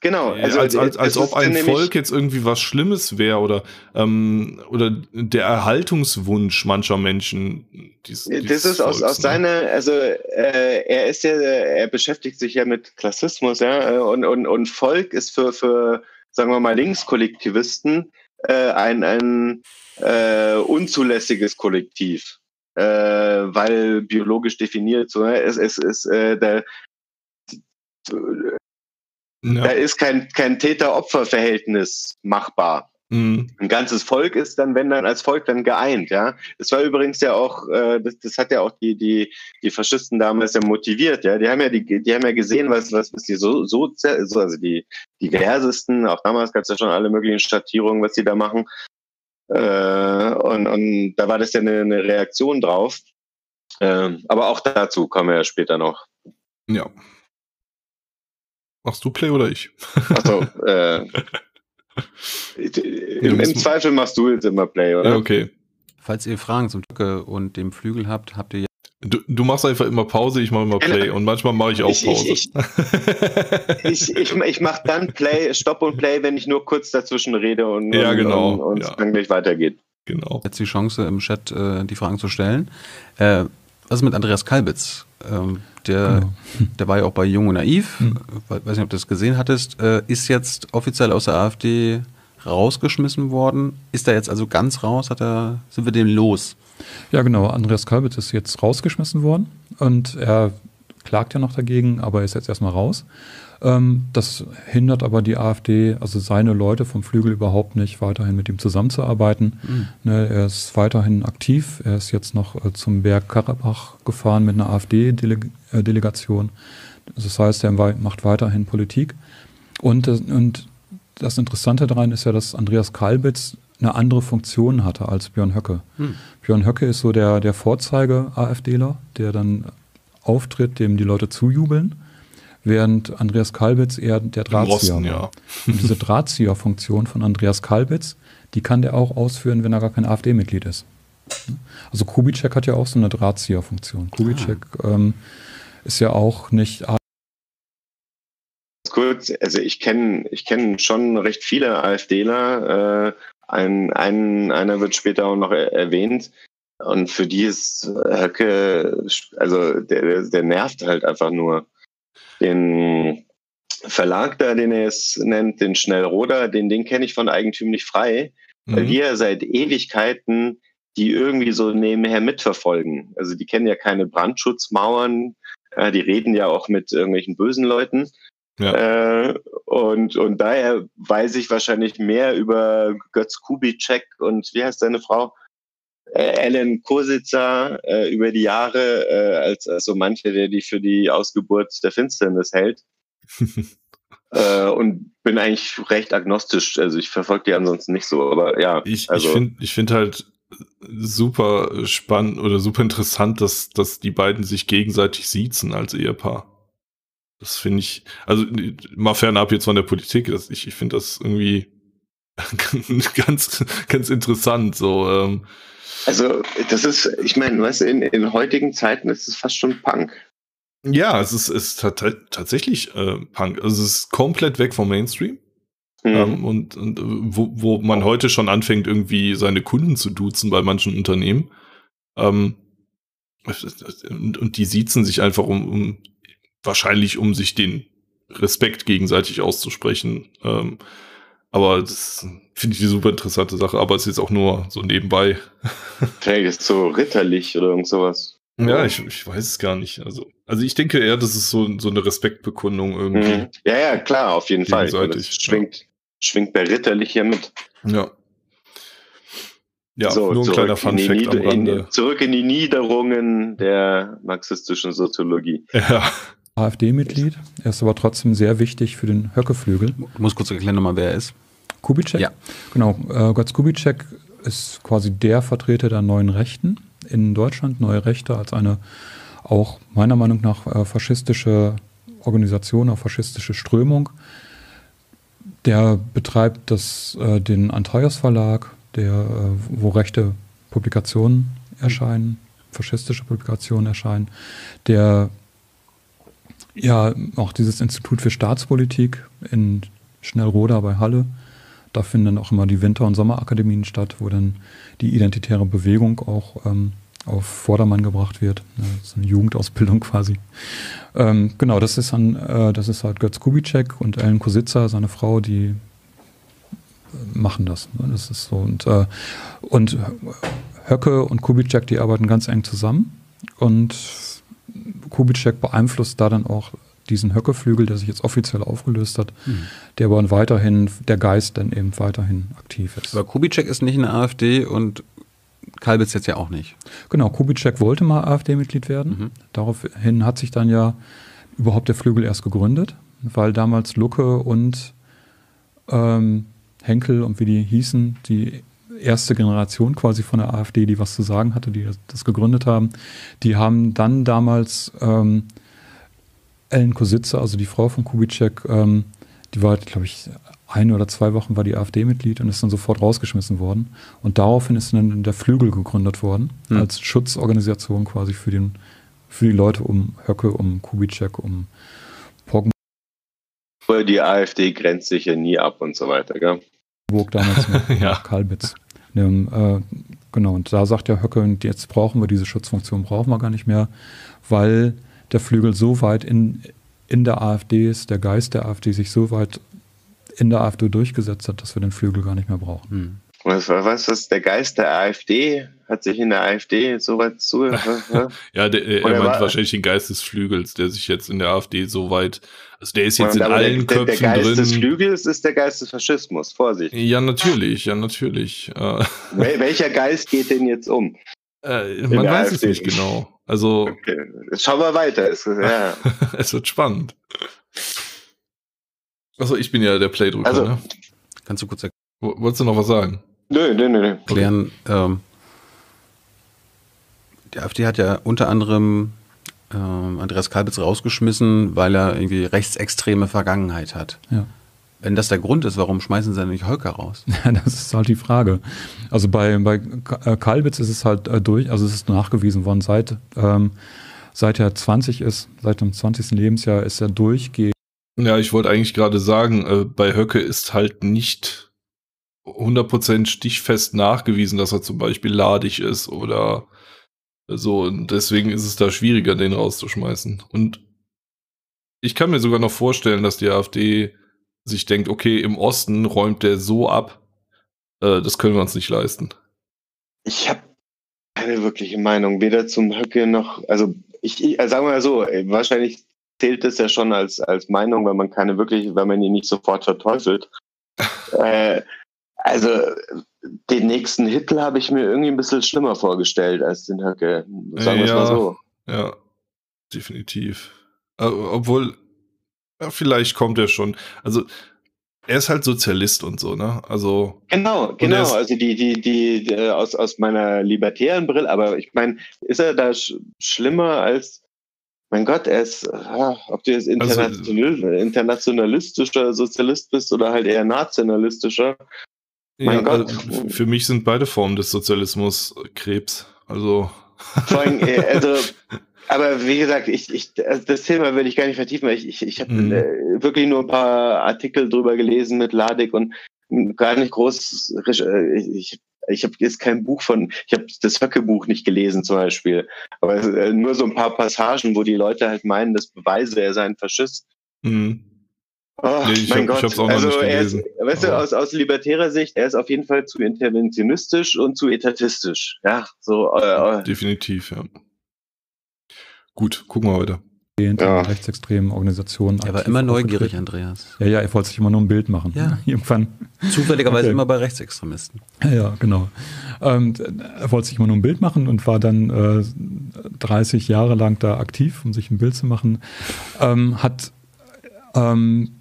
Genau, also als, als, als ob ein Volk jetzt irgendwie was Schlimmes wäre oder ähm, oder der Erhaltungswunsch mancher Menschen. Dies, das ist aus, aus ne? seiner, also äh, er ist ja, er beschäftigt sich ja mit Klassismus, ja, und, und, und Volk ist für, für sagen wir mal, Linkskollektivisten äh, ein, ein äh, unzulässiges Kollektiv. Äh, weil biologisch definiert, so, ne? es, es ist äh, der, ja. Da ist kein, kein Täter-Opfer-Verhältnis machbar. Mhm. Ein ganzes Volk ist dann, wenn dann als Volk dann geeint, ja. Das war übrigens ja auch, äh, das, das hat ja auch die, die, die Faschisten damals ja motiviert, ja. Die haben ja, die, die haben ja gesehen, was, was, was die so, so, also die diversesten, auch damals gab es ja schon alle möglichen Schattierungen, was die da machen. Äh, und, und da war das ja eine, eine Reaktion drauf. Ähm, aber auch dazu kommen wir ja später noch. Ja. Machst du Play oder ich? Achso, äh, im, im Zweifel machst du jetzt immer Play, oder? Ja, okay. Falls ihr Fragen zum Töcke und dem Flügel habt, habt ihr ja. Du, du machst einfach immer Pause, ich mache immer Play und manchmal mache ich auch Ich- Pause. ich- Ich, ich, ich mache dann Play, Stop und Play, wenn ich nur kurz dazwischen rede und, Ja, genau, und, und ja. es dann gleich weitergeht. genau. jetzt die Chance im Chat äh, die Fragen zu stellen. Äh, was ist mit Andreas Kalbitz? Ähm, der, Genau. der war ja auch bei Jung und Naiv, Hm. äh, weiß nicht, ob du das gesehen hattest, äh, ist jetzt offiziell aus der AfD rausgeschmissen worden. Ist er jetzt also ganz raus? Hat er, sind wir dem los? Ja, genau. Andreas Kalbitz ist jetzt rausgeschmissen worden und er klagt ja noch dagegen, aber er ist jetzt erstmal raus. Ähm, das hindert aber die AfD, also seine Leute vom Flügel überhaupt nicht, weiterhin mit ihm zusammenzuarbeiten. Ne, er ist weiterhin aktiv. Er ist jetzt noch äh, zum Berg Karabach gefahren mit einer AfD-Delegation. Das heißt, er macht weiterhin Politik. Und, das- und das Interessante daran ist ja, dass Andreas Kalbitz eine andere Funktion hatte als Björn Höcke. Björn Höcke ist so der, der Vorzeige-AfDler, der dann auftritt, dem die Leute zujubeln, während Andreas Kalbitz eher der Drahtzieher Osten, war. ja. Und diese Drahtzieher-Funktion von Andreas Kalbitz, die kann der auch ausführen, wenn er gar kein AfD-Mitglied ist. Also Kubitschek hat ja auch so eine Drahtzieher-Funktion. Kubitschek ähm, ist ja auch nicht Kurz, also ich kenne ich kenn schon recht viele AfDler. Äh, ein, ein, einer wird später auch noch er erwähnt. Und für die ist Höcke, also der, der nervt halt einfach nur. Den Verlag da, den er es nennt, den Schnellroder, den, den kenne ich von eigentümlich frei, weil Mhm. ja seit Ewigkeiten die irgendwie so nebenher mitverfolgen. Also die kennen ja keine Brandschutzmauern, äh, die reden ja auch mit irgendwelchen bösen Leuten. Äh, und, und daher weiß ich wahrscheinlich mehr über Götz Kubitschek und wie heißt seine Frau? Äh, Ellen Kositzer äh, über die Jahre, äh, als, als so manche, der die für die Ausgeburt der Finsternis hält. äh, und bin eigentlich recht agnostisch. Also ich verfolge die ansonsten nicht so, aber ja. Ich, also, ich finde ich find halt super spannend oder super interessant, dass, dass die beiden sich gegenseitig siezen als Ehepaar. Das finde ich, also mal fernab jetzt von der Politik, das, ich, ich finde das irgendwie ganz, ganz interessant. So, ähm, also das ist, ich meine, weißt du, in, in heutigen Zeiten ist es fast schon Punk. ja, es ist, ist tat- tatsächlich äh, Punk. Also es ist komplett weg vom Mainstream. Hm. Ähm, und und äh, wo, wo man heute schon anfängt, irgendwie seine Kunden zu duzen bei manchen Unternehmen. Ähm, und, und die siezen sich einfach um, um wahrscheinlich um sich den Respekt gegenseitig auszusprechen. Ähm, aber das finde ich eine super interessante Sache, aber es ist jetzt auch nur so nebenbei. Vielleicht ist es so ritterlich oder irgend sowas. Ja, ich, ich weiß es gar nicht. Also, also ich denke eher, das ist so, so eine Respektbekundung irgendwie. Hm. Ja, ja, klar, auf jeden Fall. Gegenseitig, Das schwingt, schwingt bei ritterlich hier mit. Ja. Ja, So, nur ein kleiner in Fun die Fact am Nieder- in, Rande. zurück in die Niederungen der marxistischen Soziologie. Ja. AfD-Mitglied. Er ist aber trotzdem sehr wichtig für den Höckeflügel. Du musst kurz erklären nochmal, wer er ist. Kubitschek? Ja. Genau. Äh, Götz Kubitschek ist quasi der Vertreter der neuen Rechten in Deutschland. Neue Rechte als eine auch meiner Meinung nach äh, faschistische Organisation, eine faschistische Strömung. Der betreibt das, äh, den Antaios Verlag, der, äh, wo rechte Publikationen erscheinen, faschistische Publikationen erscheinen. Der ja auch dieses Institut für Staatspolitik in Schnellroda bei Halle. Da finden dann auch immer die Winter- und Sommerakademien statt, wo dann die identitäre Bewegung auch ähm, auf Vordermann gebracht wird. Das ist eine Jugendausbildung quasi. Ähm, genau, das ist dann, äh, das ist halt Götz Kubitschek und Ellen Kositzer, seine Frau, die äh, machen das. Das ist so. Und, äh, und Höcke und Kubitschek, die arbeiten ganz eng zusammen. Und Kubitschek beeinflusst da dann auch diesen Höckeflügel, der sich jetzt offiziell aufgelöst hat, der aber weiterhin, der Geist dann eben weiterhin aktiv ist. Aber Kubitschek ist nicht in der AfD und Kalbitz jetzt ja auch nicht. Genau, Kubitschek wollte mal AfD-Mitglied werden. Mhm. Daraufhin hat sich dann ja überhaupt der Flügel erst gegründet, weil damals Lucke und ähm, Henkel und wie die hießen, die erste Generation quasi von der AfD, die was zu sagen hatte, die das, gegründet haben. Die haben dann damals ähm, Ellen Kositze, also die Frau von Kubitschek, ähm, die war, glaube ich, ein oder zwei Wochen war die AfD-Mitglied und ist dann sofort rausgeschmissen worden. Und daraufhin ist dann der Flügel gegründet worden, hm. als Schutzorganisation quasi für, den, für die Leute um Höcke, um Kubitschek, um Poggen. Die AfD grenzt sich ja nie ab und so weiter, gell? Burg damals mit ja. Kalbitz. Ähm, äh, genau, und da sagt der Höcke, jetzt brauchen wir diese Schutzfunktion, brauchen wir gar nicht mehr, weil der Flügel so weit in, in der AfD ist, der Geist der AfD sich so weit in der AfD durchgesetzt hat, dass wir den Flügel gar nicht mehr brauchen. Hm. Was, was ist der Geist der AfD? Hat sich in der AfD so weit zu. ja, der, er meint war, wahrscheinlich den Geist des Flügels, der sich jetzt in der AfD so weit. Also der ist jetzt in allen der, Köpfen drin. Der Geist drin. des Flügels ist der Geist des Faschismus, Vorsicht. Ja, natürlich, ja, natürlich. Äh. Welcher Geist geht denn jetzt um? Äh, man weiß AfD. es nicht genau. Also. Okay. Schauen wir weiter. Es, ja. es wird spannend. Achso, ich bin ja der Playdrücker, also, ne? Kannst du kurz erklären? Wolltest du noch was sagen? Nö, nö, nö. Erklären, ähm, die AfD hat ja unter anderem ähm, Andreas Kalbitz rausgeschmissen, weil er irgendwie rechtsextreme Vergangenheit hat. Ja. Wenn das der Grund ist, warum schmeißen sie dann nicht Holker raus? Ja, das ist halt die Frage. Also bei, bei äh, Kalbitz ist es halt äh, durch, also es ist nachgewiesen worden, seit, ähm, seit er 20 ist, seit dem 20. Lebensjahr ist er durchgehend. Ja, ich wollte eigentlich gerade sagen, äh, bei Höcke ist halt nicht 100% stichfest nachgewiesen, dass er zum Beispiel ladig ist oder so. Und deswegen ist es da schwieriger, den rauszuschmeißen. Und ich kann mir sogar noch vorstellen, dass die AfD sich denkt, okay, im Osten räumt der so ab, äh, das können wir uns nicht leisten. Ich habe keine wirkliche Meinung, weder zum Höcke noch, also ich, ich also sagen wir mal so, wahrscheinlich zählt das ja schon als, als Meinung, wenn man keine wirklich, wenn man ihn nicht sofort verteufelt. äh, also den nächsten Hitler habe ich mir irgendwie ein bisschen schlimmer vorgestellt als den Höcke. Sagen wir es mal so. Ja, definitiv. Äh, obwohl, ja, vielleicht kommt er schon. Also, er ist halt Sozialist und so, ne? Also. Genau, genau. Also die, die, die, die, aus, aus meiner libertären Brille, aber ich meine, ist er da sch schlimmer als mein Gott, er ist, ah, ob du jetzt also, international, also, internationalistischer Sozialist bist oder halt eher nationalistischer. Mein ja, Gott. Also für mich sind beide Formen des Sozialismus Krebs. Also. Vor allem, äh, also, aber wie gesagt, ich, ich, also das Thema will ich gar nicht vertiefen, weil ich, ich, ich habe mhm. äh, wirklich nur ein paar Artikel drüber gelesen mit Ladik und gar nicht groß. Äh, ich, ich habe jetzt kein Buch von, ich habe das Höcke-Buch nicht gelesen zum Beispiel, aber nur so ein paar Passagen, wo die Leute halt meinen, das beweise, er sei ein Faschist. Mhm. Oh, nee, ich mein hab, Gott. Ich auch also er ist, weißt du, aus, aus libertärer Sicht, er ist auf jeden Fall zu interventionistisch und zu etatistisch. Ja, so. Äh, äh. Definitiv, ja. Gut, gucken wir weiter. Ja. rechtsextremen Organisationen. Er war immer neugierig, Andreas. Ja, ja, er wollte sich immer nur ein Bild machen. Ja. Irgendwann. Zufälligerweise okay. immer bei Rechtsextremisten. Ja, ja genau. Und er wollte sich immer nur ein Bild machen und war dann äh, 30 Jahre lang da aktiv, um sich ein Bild zu machen. Ähm, hat ähm,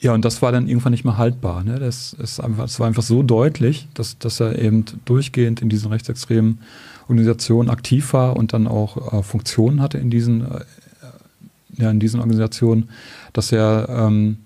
ja, und das war dann irgendwann nicht mehr haltbar. Ne? Das, ist einfach, das war einfach so deutlich, dass, dass er eben durchgehend in diesen rechtsextremen Organisationen aktiv war und dann auch äh, Funktionen hatte in diesen, äh, ja, in diesen Organisationen, dass er ähm,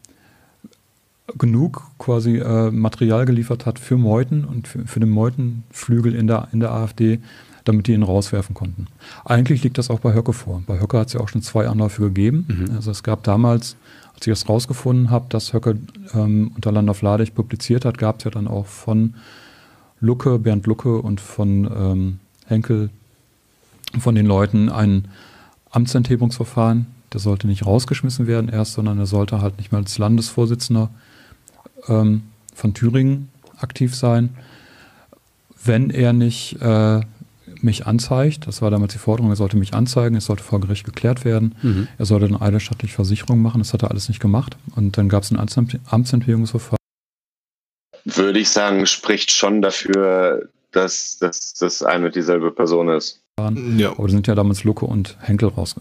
genug quasi äh, Material geliefert hat für Meuthen und für, für den Meutenflügel in der, in der AfD, damit die ihn rauswerfen konnten. Eigentlich liegt das auch bei Höcke vor. Bei Höcke hat es ja auch schon zwei Anläufe gegeben. Mhm. Also es gab damals als ich das rausgefunden habe, dass Höcke ähm, unter Landorf Ladig publiziert hat, gab es ja dann auch von Lucke, Bernd Lucke und von ähm, Henkel, von den Leuten ein Amtsenthebungsverfahren. Der sollte nicht rausgeschmissen werden erst, sondern er sollte halt nicht mehr als Landesvorsitzender ähm, von Thüringen aktiv sein, wenn er nicht äh, mich anzeigt. Das war damals die Forderung, er sollte mich anzeigen, es sollte vor Gericht geklärt werden. Mhm. Er sollte eine eidesstattliche Versicherung machen, das hat er alles nicht gemacht. Und dann gab es ein Amtsenthebungsverfahren. Würde ich sagen, spricht schon dafür, dass das eine und dieselbe Person ist. Ja. Aber da sind ja damals Lucke und Henkel raus,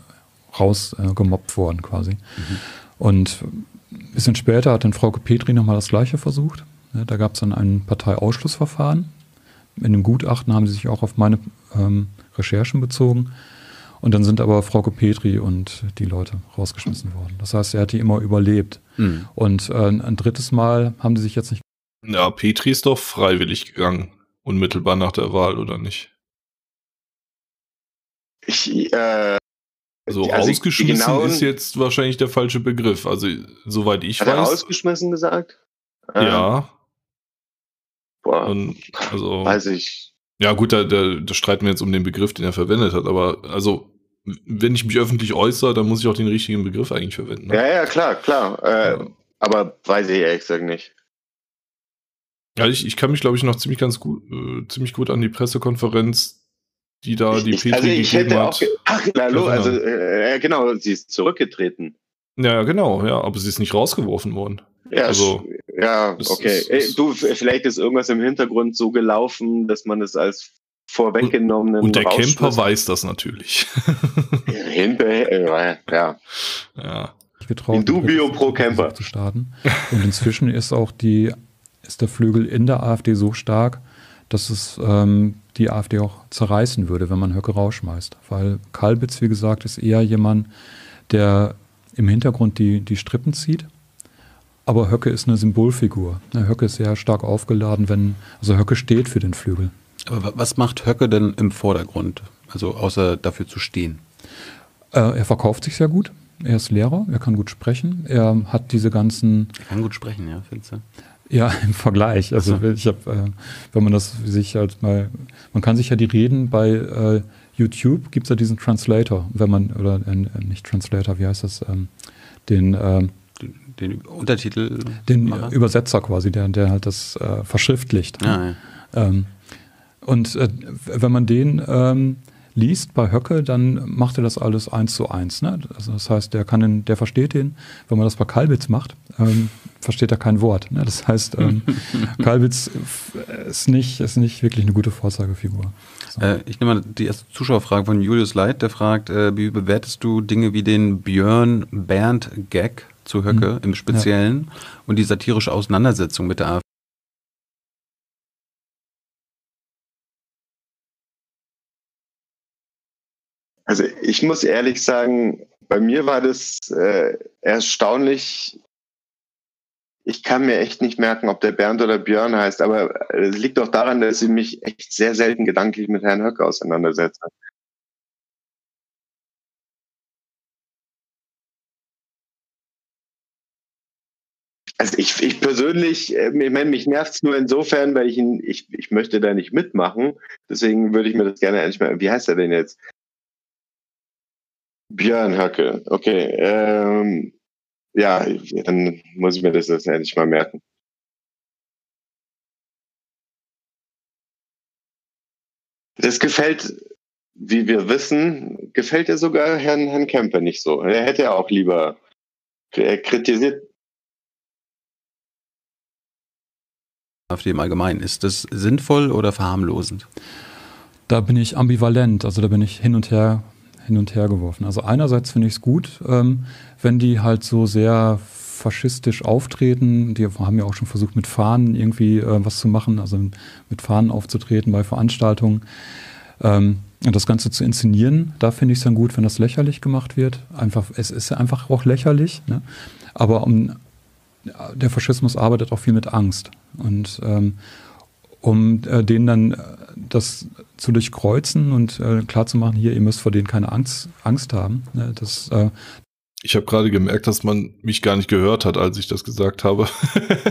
raus äh, gemobbt worden quasi. Mhm. Und ein bisschen später hat dann Frau Petri nochmal das gleiche versucht. Da gab es dann ein Parteiausschlussverfahren. In dem Gutachten haben sie sich auch auf meine ähm, Recherchen bezogen. Und dann sind aber Frauke Petri und die Leute rausgeschmissen worden. Das heißt, er hat die immer überlebt. Mhm. Und äh, ein drittes Mal haben sie sich jetzt nicht. Ja, Petri ist doch freiwillig gegangen, unmittelbar nach der Wahl, oder nicht? Ich, äh, also, also ausgeschmissen genauen, ist jetzt wahrscheinlich der falsche Begriff. Also, soweit ich hat weiß. Hat er ausgeschmissen gesagt? Ja. Boah, Und, also, weiß ich. Ja, gut, da, da, da streiten wir jetzt um den Begriff, den er verwendet hat. Aber also, wenn ich mich öffentlich äußere, dann muss ich auch den richtigen Begriff eigentlich verwenden. Ne? Ja, ja, klar, klar. Äh, ja. Aber weiß ich ehrlich gesagt nicht. Ja, ich, ich kann mich, glaube ich, noch ziemlich ganz gut, äh, ziemlich gut an die Pressekonferenz, die da die ich, Petri also ich gegeben hätte hat. Auch, ach, hallo, also äh, genau, sie ist zurückgetreten. Ja, genau, ja, aber sie ist nicht rausgeworfen worden. Ja, also, ja, okay. Ist, Ey, du, vielleicht ist irgendwas im Hintergrund so gelaufen, dass man es als vorweggenommenen. Und der Camper weiß das natürlich. Hinterher, ja. ja. Getraut, In dubio pro Camper. Zu starten. Und inzwischen ist auch die, ist der Flügel in der AfD so stark, dass es ähm, die AfD auch zerreißen würde, wenn man Höcke rausschmeißt. Weil Kalbitz, wie gesagt, ist eher jemand, der im Hintergrund die, die Strippen zieht. Aber Höcke ist eine Symbolfigur. Höcke ist sehr stark aufgeladen, wenn, also Höcke steht für den Flügel. Aber was macht Höcke denn im Vordergrund? Also außer dafür zu stehen? Äh, er verkauft sich sehr gut. Er ist Lehrer, er kann gut sprechen. Er hat diese ganzen. Er kann gut sprechen, ja, findest du? Ja, im Vergleich. Also so. ich habe, äh, wenn man das sich halt mal, man kann sich ja die Reden bei äh, YouTube gibt es ja diesen Translator, wenn man oder äh, nicht Translator, wie heißt das, ähm, den, äh, den, Untertitel, den Übersetzer quasi, der, der halt das äh, verschriftlicht. Ah, ja. ähm, und äh, wenn man den ähm, liest bei Höcke, dann macht er das alles eins zu eins. Ne? Also das heißt, der kann den, der versteht den. Wenn man das bei Kalbitz macht, ähm, versteht er kein Wort. Ne? Das heißt, ähm, Kalbitz ist nicht, ist nicht wirklich eine gute Vorzeigefigur. So. Äh, ich nehme mal die erste Zuschauerfrage von Julius Leit, der fragt, äh, wie bewertest du Dinge wie den Björn Bernd Gag zu Höcke mhm. im Speziellen ja. und die satirische Auseinandersetzung mit der AfD? Also ich muss ehrlich sagen, bei mir war das äh, erstaunlich. Ich kann mir echt nicht merken, ob der Bernd oder Björn heißt, aber es liegt doch daran, dass ich mich echt sehr selten gedanklich mit Herrn Höcke auseinandersetze. Also ich, ich persönlich, äh, ich meine, mich nervt es nur insofern, weil ich ihn, ich, ich möchte da nicht mitmachen. Deswegen würde ich mir das gerne endlich mal, wie heißt er denn jetzt? Björn Höcke, okay. Ähm, ja, dann muss ich mir das jetzt endlich mal merken. Das gefällt, wie wir wissen, gefällt er sogar Herrn, Herrn Kemper nicht so. Er hätte ja auch lieber er kritisiert. Auf dem Allgemeinen, ist das sinnvoll oder verharmlosend? Da bin ich ambivalent, also da bin ich hin und her hin und her geworfen. Also einerseits finde ich es gut, ähm, wenn die halt so sehr faschistisch auftreten. Die haben ja auch schon versucht, mit Fahnen irgendwie äh, was zu machen, also mit Fahnen aufzutreten bei Veranstaltungen. Ähm, und das Ganze zu inszenieren, da finde ich es dann gut, wenn das lächerlich gemacht wird. Einfach, es ist einfach auch lächerlich. Ne? Aber um, der Faschismus arbeitet auch viel mit Angst. Und ähm, um äh, denen dann äh, das zu durchkreuzen und äh, klarzumachen, hier, ihr müsst vor denen keine Angst, Angst haben. Ne? Das, äh ich habe gerade gemerkt, dass man mich gar nicht gehört hat, als ich das gesagt habe.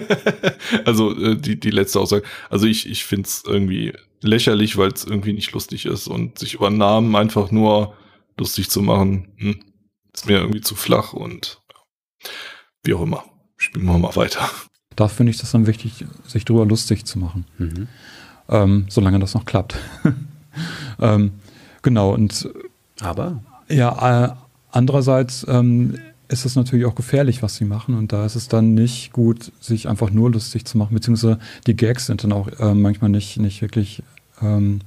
also äh, die, die letzte Aussage. Also ich, ich finde es irgendwie lächerlich, weil es irgendwie nicht lustig ist und sich über Namen einfach nur lustig zu machen, hm, ist mir irgendwie zu flach und wie auch immer. Spielen wir mal weiter. Da finde ich das dann wichtig, sich darüber lustig zu machen. Mhm. Ähm, solange das noch klappt. ähm, genau, und aber? Ja, äh, andererseits ähm, ist es natürlich auch gefährlich, was sie machen. Und da ist es dann nicht gut, sich einfach nur lustig zu machen, beziehungsweise die Gags sind dann auch äh, manchmal nicht, nicht wirklich ähm,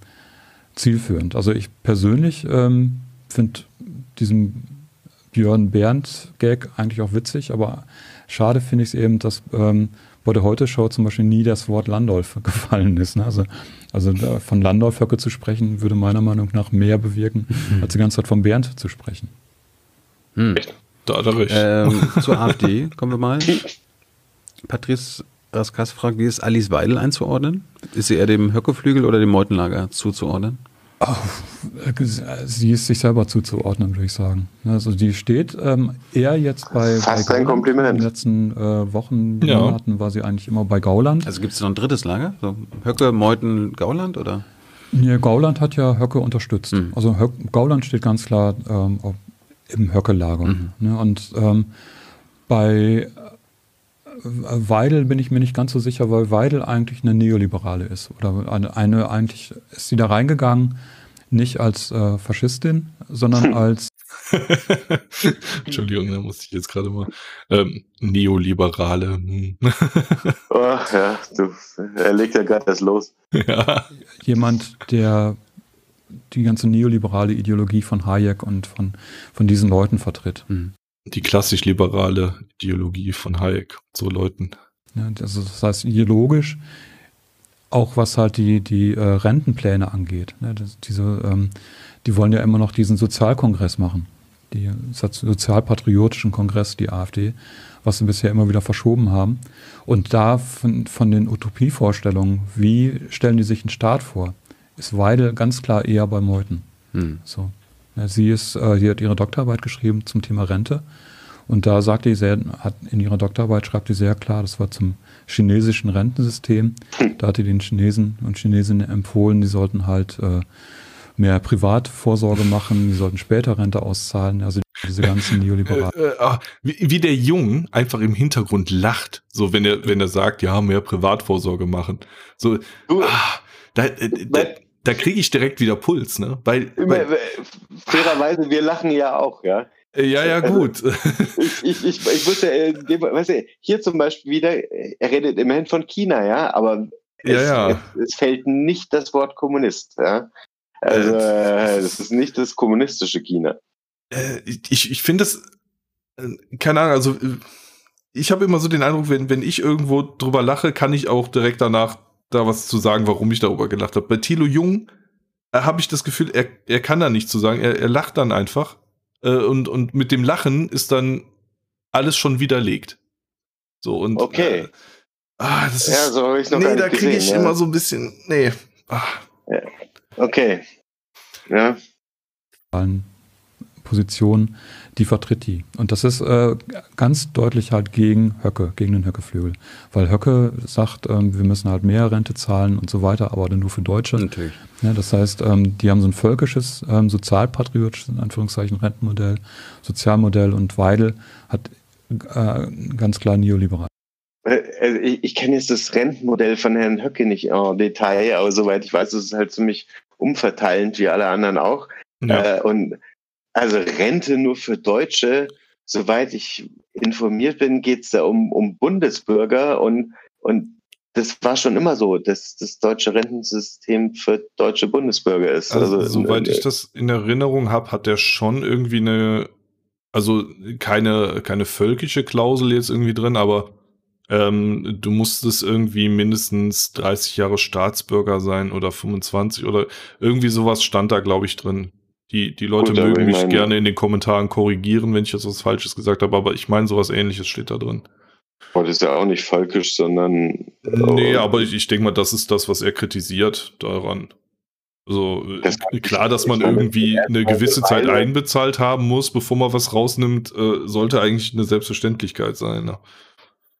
zielführend. Also ich persönlich ähm, finde diesen Björn Bernd Gag eigentlich auch witzig, aber Schade finde ich es eben, dass ähm, bei der Heute-Show zum Beispiel nie das Wort Landolf gefallen ist. Ne? Also, also von Landolf-Höcke zu sprechen, würde meiner Meinung nach mehr bewirken, mhm. als die ganze Zeit von Bernd zu sprechen. Hm. Da hat er recht. Ähm, zur AfD kommen wir mal. Patrice Raskas fragt, wie ist Alice Weidel einzuordnen? Ist sie eher dem Höckeflügel oder dem Meutenlager zuzuordnen? Oh, sie ist sich selber zuzuordnen, würde ich sagen. Also die steht ähm, eher jetzt bei, Fast bei ein Kompliment. In den letzten äh, Wochen, ja. Monaten war sie eigentlich immer bei Gauland. Also gibt es noch ein drittes Lager? So Höcke, Meuten, Gauland oder? Nee, Gauland hat ja Höcke unterstützt. Mhm. Also Höck, Gauland steht ganz klar ähm, im Höcke-Lager. Mhm. Ne? Und ähm, bei Weidel bin ich mir nicht ganz so sicher, weil Weidel eigentlich eine Neoliberale ist. Oder eine, eine eigentlich ist sie da reingegangen, nicht als äh, Faschistin, sondern als. Entschuldigung, da musste ich jetzt gerade mal. Ähm, Neoliberale. Oh, ja, du, er legt ja gerade das los. Ja. Jemand, der die ganze neoliberale Ideologie von Hayek und von, von diesen Leuten vertritt. Mhm die klassisch liberale Ideologie von Hayek, so Leuten. Ja, also das heißt ideologisch, auch was halt die, die äh, Rentenpläne angeht. Ne, das, diese, ähm, die wollen ja immer noch diesen Sozialkongress machen, die sozialpatriotischen Kongress, die AfD, was sie bisher immer wieder verschoben haben. Und da von, von den Utopievorstellungen, wie stellen die sich einen Staat vor, ist Weidel ganz klar eher bei Meuthen. Hm. So. Sie ist, äh, sie hat ihre Doktorarbeit geschrieben zum Thema Rente. Und da sagt sie sehr, hat in ihrer Doktorarbeit schreibt sie sehr klar, das war zum chinesischen Rentensystem. Da hat sie den Chinesen und Chinesinnen empfohlen, die sollten halt äh, mehr Privatvorsorge machen, die sollten später Rente auszahlen. Also diese ganzen Neoliberalen. Äh, äh, ah, wie, wie, der Jung einfach im Hintergrund lacht, so wenn er, wenn er sagt, ja, mehr Privatvorsorge machen. So, ah, da, da, da kriege ich direkt wieder Puls, ne? Weil, weil fairerweise, wir lachen ja auch, ja. Äh, ja, ja, also, gut. ich, ich, ich, ich muss ja, äh, weißt du, hier zum Beispiel wieder, er redet immerhin von China, ja, aber es, ja, ja. Es, es, fällt nicht das Wort Kommunist, ja. Also, äh, das ist nicht das kommunistische China. Äh, ich ich finde das, keine Ahnung, also ich habe immer so den Eindruck, wenn, wenn ich irgendwo drüber lache, kann ich auch direkt danach da was zu sagen, warum ich darüber gelacht habe. Bei Thilo Jung äh, habe ich das Gefühl, er, er kann da nichts zu sagen. Er, er lacht dann einfach. Äh, und, und mit dem Lachen ist dann alles schon widerlegt. So und. Okay. Äh, ah, das ist. Ja, so habe ich noch Nee, da kriege ich ja. immer so ein bisschen. Nee. Ah. Ja. Okay. Ja. Position die vertritt die. Und das ist äh, ganz deutlich halt gegen Höcke, gegen den Höckeflügel. Weil Höcke sagt, ähm, wir müssen halt mehr Rente zahlen und so weiter, aber dann nur für Deutsche. Natürlich. Ja, das heißt, ähm, die haben so ein völkisches, ähm, sozialpatriotisches, in Anführungszeichen, Rentenmodell, Sozialmodell und Weidel hat äh, ganz klar neoliberal. Äh, also ich, ich kenne jetzt das Rentenmodell von Herrn Höcke nicht en Detail, aber soweit ich weiß, ist es halt ziemlich umverteilend, wie alle anderen auch. Ja. Äh, und also Rente nur für Deutsche. Soweit ich informiert bin, geht es da um, um Bundesbürger und, und das war schon immer so, dass das deutsche Rentensystem für deutsche Bundesbürger ist. Also, also soweit ich das in Erinnerung habe, hat der schon irgendwie eine, also keine, keine völkische Klausel jetzt irgendwie drin, aber ähm, du musstest irgendwie mindestens 30 Jahre Staatsbürger sein oder 25 oder irgendwie sowas stand da, glaube ich, drin. Die, die Leute Gut, mögen mich gerne in den Kommentaren korrigieren, wenn ich jetzt was Falsches gesagt habe, aber ich meine, sowas ähnliches steht da drin. Oh, das ist ja auch nicht falkisch, sondern. Nee, aber ich, ich denke mal, das ist das, was er kritisiert daran. Also das klar, dass man irgendwie eine gewisse Zeit einbezahlt haben muss, bevor man was rausnimmt, äh, sollte eigentlich eine Selbstverständlichkeit sein. Ne?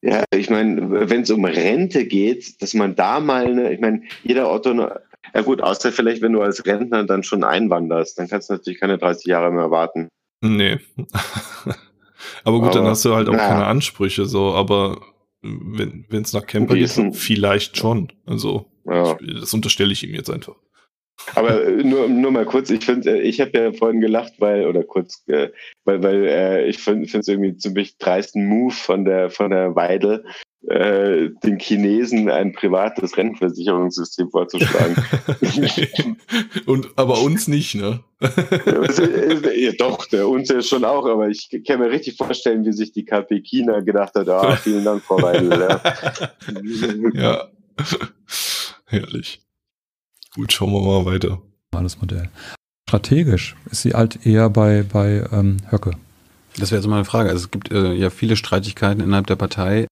Ja, ich meine, wenn es um Rente geht, dass man da mal eine, ich meine, jeder Otto ja gut, außer vielleicht, wenn du als Rentner dann schon einwanderst, dann kannst du natürlich keine 30 Jahre mehr warten. Nee. aber gut, aber, dann hast du halt auch na. keine Ansprüche so, aber wenn es nach Camper geht, vielleicht schon. Also, ja. ich, das unterstelle ich ihm jetzt einfach. Aber äh, nur, nur mal kurz, ich finde, äh, ich habe ja vorhin gelacht, weil, oder kurz, äh, weil, weil äh, ich finde es irgendwie ziemlich dreisten Move von der von der Weidel, äh, den Chinesen ein privates Rentenversicherungssystem vorzuschlagen. Und aber uns nicht, ne? ja, doch, der uns ja schon auch, aber ich kann mir richtig vorstellen, wie sich die KP China gedacht hat, ah, vielen Dank, Frau Weidel. Ja. ja. Herrlich. Gut, schauen wir mal weiter. Alles Modell. Strategisch ist sie halt eher bei, bei ähm, Höcke. Das wäre jetzt mal eine Frage. Also es gibt äh, ja viele Streitigkeiten innerhalb der Partei.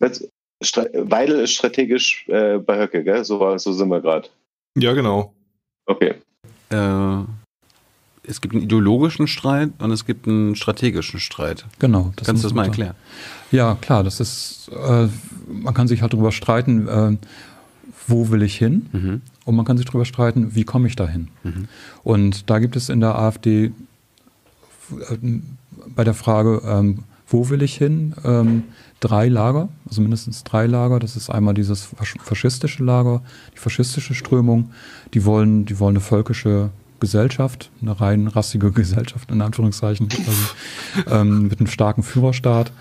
Weidel ist strategisch äh, bei Höcke, gell? So, so sind wir gerade. Ja, genau. Okay. Äh, es gibt einen ideologischen Streit und es gibt einen strategischen Streit. Genau. Kannst du das mal erklären? Ja, klar. Das ist, äh, man kann sich halt darüber streiten, äh, wo will ich hin? Mhm. Und man kann sich darüber streiten, wie komme ich dahin? Mhm. Und da gibt es in der AfD äh, bei der Frage, ähm, wo will ich hin? Ähm, drei Lager, also mindestens drei Lager. Das ist einmal dieses faschistische Lager, die faschistische Strömung. Die wollen, die wollen eine völkische Gesellschaft, eine rein rassige Gesellschaft in Anführungszeichen, also, ähm, mit einem starken Führerstaat.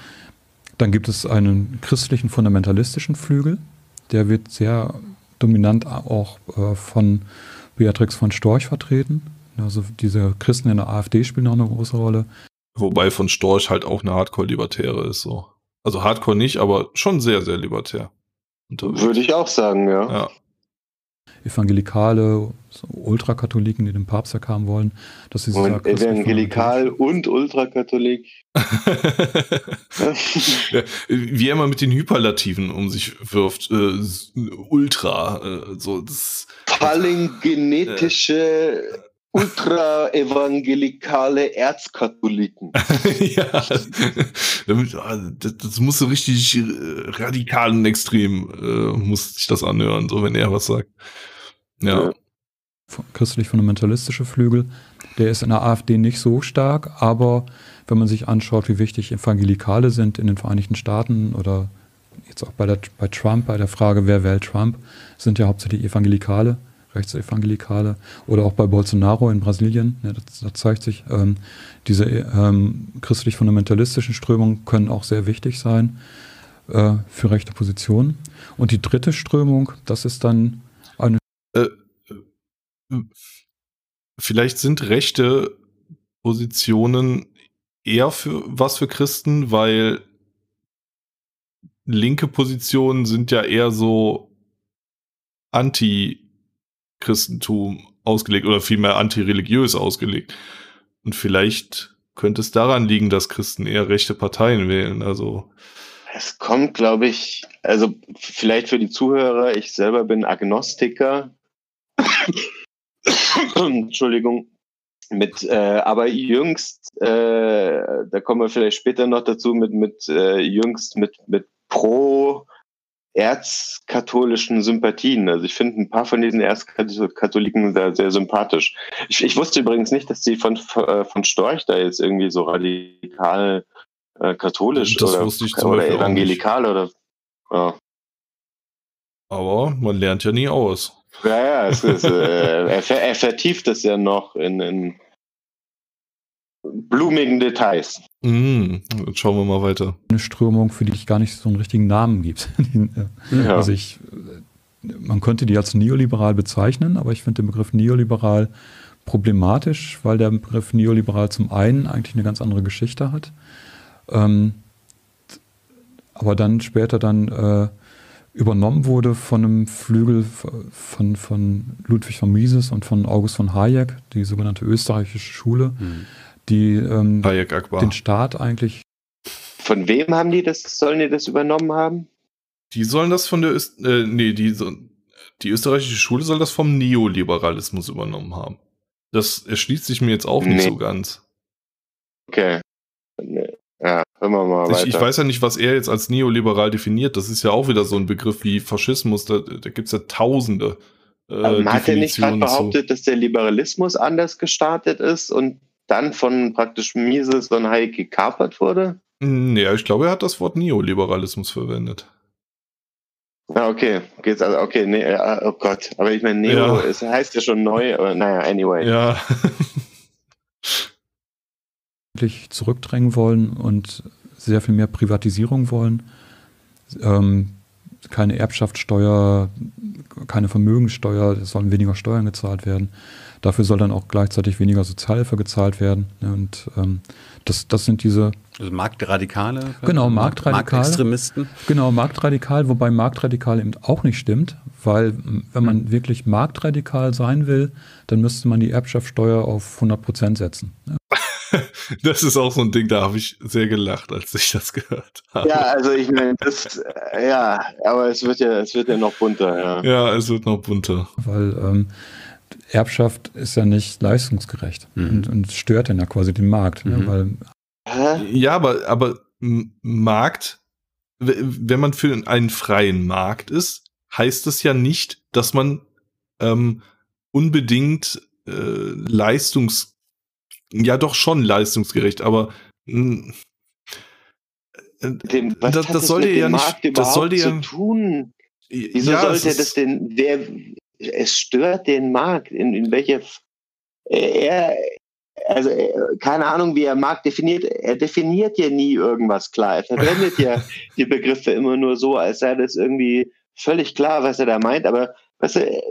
Dann gibt es einen christlichen fundamentalistischen Flügel, der wird sehr dominant auch äh, von Beatrix von Storch vertreten. Also diese Christen in der AfD spielen auch eine große Rolle. Wobei von Storch halt auch eine Hardcore-Libertäre ist so. Also Hardcore nicht, aber schon sehr, sehr libertär. Unterwegs. Würde ich auch sagen, ja. ja. Evangelikale, so Ultrakatholiken, die den Papst weghaben wollen. Dass sie und Evangelikal und Ultrakatholik. ja, wie er immer mit den Hyperlativen um sich wirft. Äh, Ultra. Äh, so, das, Palingenetische äh, ultra-evangelikale Erzkatholiken. ja, ah, das, das muss so richtig äh, radikal und extrem, äh, muss sich das anhören, so wenn er was sagt. Ja. ja. Christlich-fundamentalistische Flügel, der ist in der AfD nicht so stark, aber wenn man sich anschaut, wie wichtig Evangelikale sind in den Vereinigten Staaten oder jetzt auch bei, der, bei Trump, bei der Frage, wer wählt Trump, sind ja hauptsächlich Evangelikale Rechtsevangelikale oder auch bei Bolsonaro in Brasilien. Ja, das, das, zeigt sich, ähm, diese ähm, christlich-fundamentalistischen Strömungen können auch sehr wichtig sein äh, für rechte Positionen. Und die dritte Strömung, das ist dann eine. Äh, äh, vielleicht sind rechte Positionen eher für was für Christen, weil linke Positionen sind ja eher so anti Christentum ausgelegt oder vielmehr antireligiös ausgelegt. Und vielleicht könnte es daran liegen, dass Christen eher rechte Parteien wählen. Also es kommt, glaube ich, also vielleicht für die Zuhörer, ich selber bin Agnostiker. Entschuldigung. Mit, äh, aber jüngst, äh, da kommen wir vielleicht später noch dazu, mit, mit äh, jüngst mit, mit pro erzkatholischen Sympathien. Also ich finde ein paar von diesen Erzkatholiken sehr, sehr sympathisch. Ich, ich wusste übrigens nicht, dass sie von, äh, von Storch da jetzt irgendwie so radikal äh, katholisch das oder, oder evangelikal oder ja. Aber man lernt ja nie aus. Ja, ja, es ist, äh, er, er, vertieft es ja noch in, in blumigen Details. Mm, jetzt schauen wir mal weiter. Eine Strömung, für die ich gar nicht so einen richtigen Namen gibt. ja. Also ich, man könnte die als neoliberal bezeichnen, aber ich finde den Begriff neoliberal problematisch, weil der Begriff neoliberal zum einen eigentlich eine ganz andere Geschichte hat, ähm, aber dann später dann äh, übernommen wurde von einem Flügel von, von Ludwig von Mises und von August von Hayek, die sogenannte österreichische Schule. Mhm die ähm, den Staat eigentlich. Von wem haben die das, sollen die das übernommen haben? Die sollen das von der, Öst äh, nee, die, die österreichische Schule soll das vom Neoliberalismus übernommen haben. Das erschließt sich mir jetzt auch nicht nee. so ganz. Okay. Ja, hören wir mal ich, ich, weiß ja nicht, was er jetzt als neoliberal definiert. Das ist ja auch wieder so ein Begriff wie Faschismus. Da, da gibt es ja tausende. Äh, hat er nicht gerade behauptet, dass der Liberalismus anders gestartet ist und dann von praktisch Mises und Hayek gekapert wurde? Ja, ich glaube, er hat das Wort Neoliberalismus verwendet. Ah, okay. Geht's also, okay, nee, oh Gott. Aber ich meine, Neo, ja. es heißt ja schon neu, aber naja, anyway. Ja. zurückdrängen wollen und sehr viel mehr Privatisierung wollen. ähm, keine Erbschaftssteuer, keine Vermögenssteuer, es sollen weniger Steuern gezahlt werden. Dafür soll dann auch gleichzeitig weniger Sozialhilfe gezahlt werden. Und ähm, das, das sind diese. Also Marktradikale? Genau, Marktradikale. Marktextremisten? Genau, Marktradikal, wobei Marktradikal eben auch nicht stimmt, weil wenn man hm. wirklich marktradikal sein will, dann müsste man die Erbschaftssteuer auf 100 Prozent setzen. Das ist auch so ein Ding, da habe ich sehr gelacht, als ich das gehört habe. Ja, also ich meine, das, ja, aber es wird ja, es wird ja noch bunter, ja. Ja, es wird noch bunter. Weil ähm, Erbschaft ist ja nicht leistungsgerecht mhm. und, und, stört dann ja quasi den Markt. Ne? Mhm. Ja, weil ja, aber, aber Markt, wenn man für einen freien Markt ist, heißt das ja nicht, dass man ähm, unbedingt äh, leistungs ja doch schon leistungsgerecht, aber mh, äh, dem, was das, das sollte ja nicht das sollte ja tun. Wieso ja, sollte das denn wer es stört den Markt, in, in welche er, also keine Ahnung, wie er Markt definiert. Er definiert ja nie irgendwas klar. Er verwendet ja die Begriffe immer nur so, als sei das irgendwie völlig klar, was er da meint. Aber weißt du,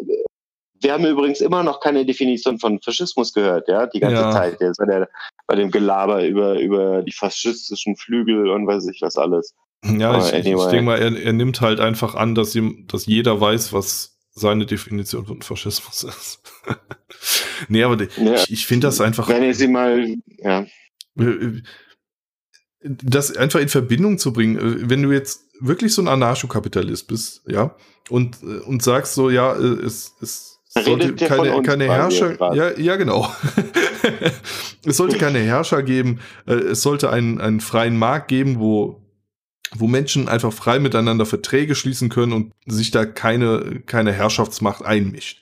wir haben übrigens immer noch keine Definition von Faschismus gehört, ja, die ganze ja. Zeit jetzt bei, der, bei dem Gelaber über, über die faschistischen Flügel und weiß ich was alles. Ja, ich, anyway. ich denke mal, er, er nimmt halt einfach an, dass, ihm, dass jeder weiß, was seine Definition von Faschismus ist. nee, aber ja, ich, ich finde das einfach. Wenn ihr sie mal, ja. Das einfach in Verbindung zu bringen, äh, wenn du jetzt wirklich so ein Anarchokapitalist bist, ja, und, äh, und sagst so, ja, äh, es, es sollte keine, keine Herrscher, ja, ja, genau. es sollte keine Herrscher geben, es sollte einen, einen freien Markt geben, wo wo Menschen einfach frei miteinander Verträge schließen können und sich da keine, keine Herrschaftsmacht einmischt.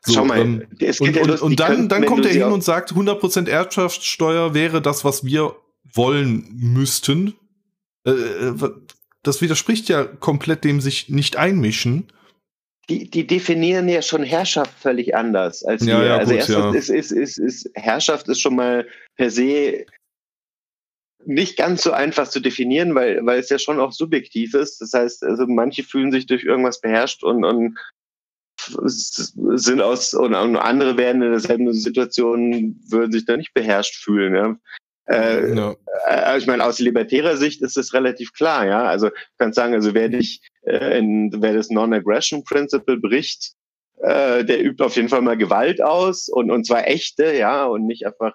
So, Schau mal, ähm, und, und, ja und, dann, dann kommt er hin und sagt, 100% Erbschaftssteuer wäre das, was wir wollen müssten. Äh, äh das widerspricht ja komplett dem sich nicht einmischen. Die, die definieren ja schon Herrschaft völlig anders als ja, wir. Ja, also gut, erstens ja. ist, ist, ist, ist Herrschaft ist schon mal per se nicht ganz so einfach zu definieren, weil, weil es ja schon auch subjektiv ist. Das heißt, also manche fühlen sich durch irgendwas beherrscht und, und sind aus und andere werden in derselben Situation würden sich da nicht beherrscht fühlen. Ja. Äh, no. äh, ich meine, aus libertärer Sicht ist es relativ klar, ja. Also du kannst sagen, also wer dich äh, in, wer das Non-Aggression Principle bricht, äh, der übt auf jeden Fall mal Gewalt aus und, und zwar echte, ja, und nicht einfach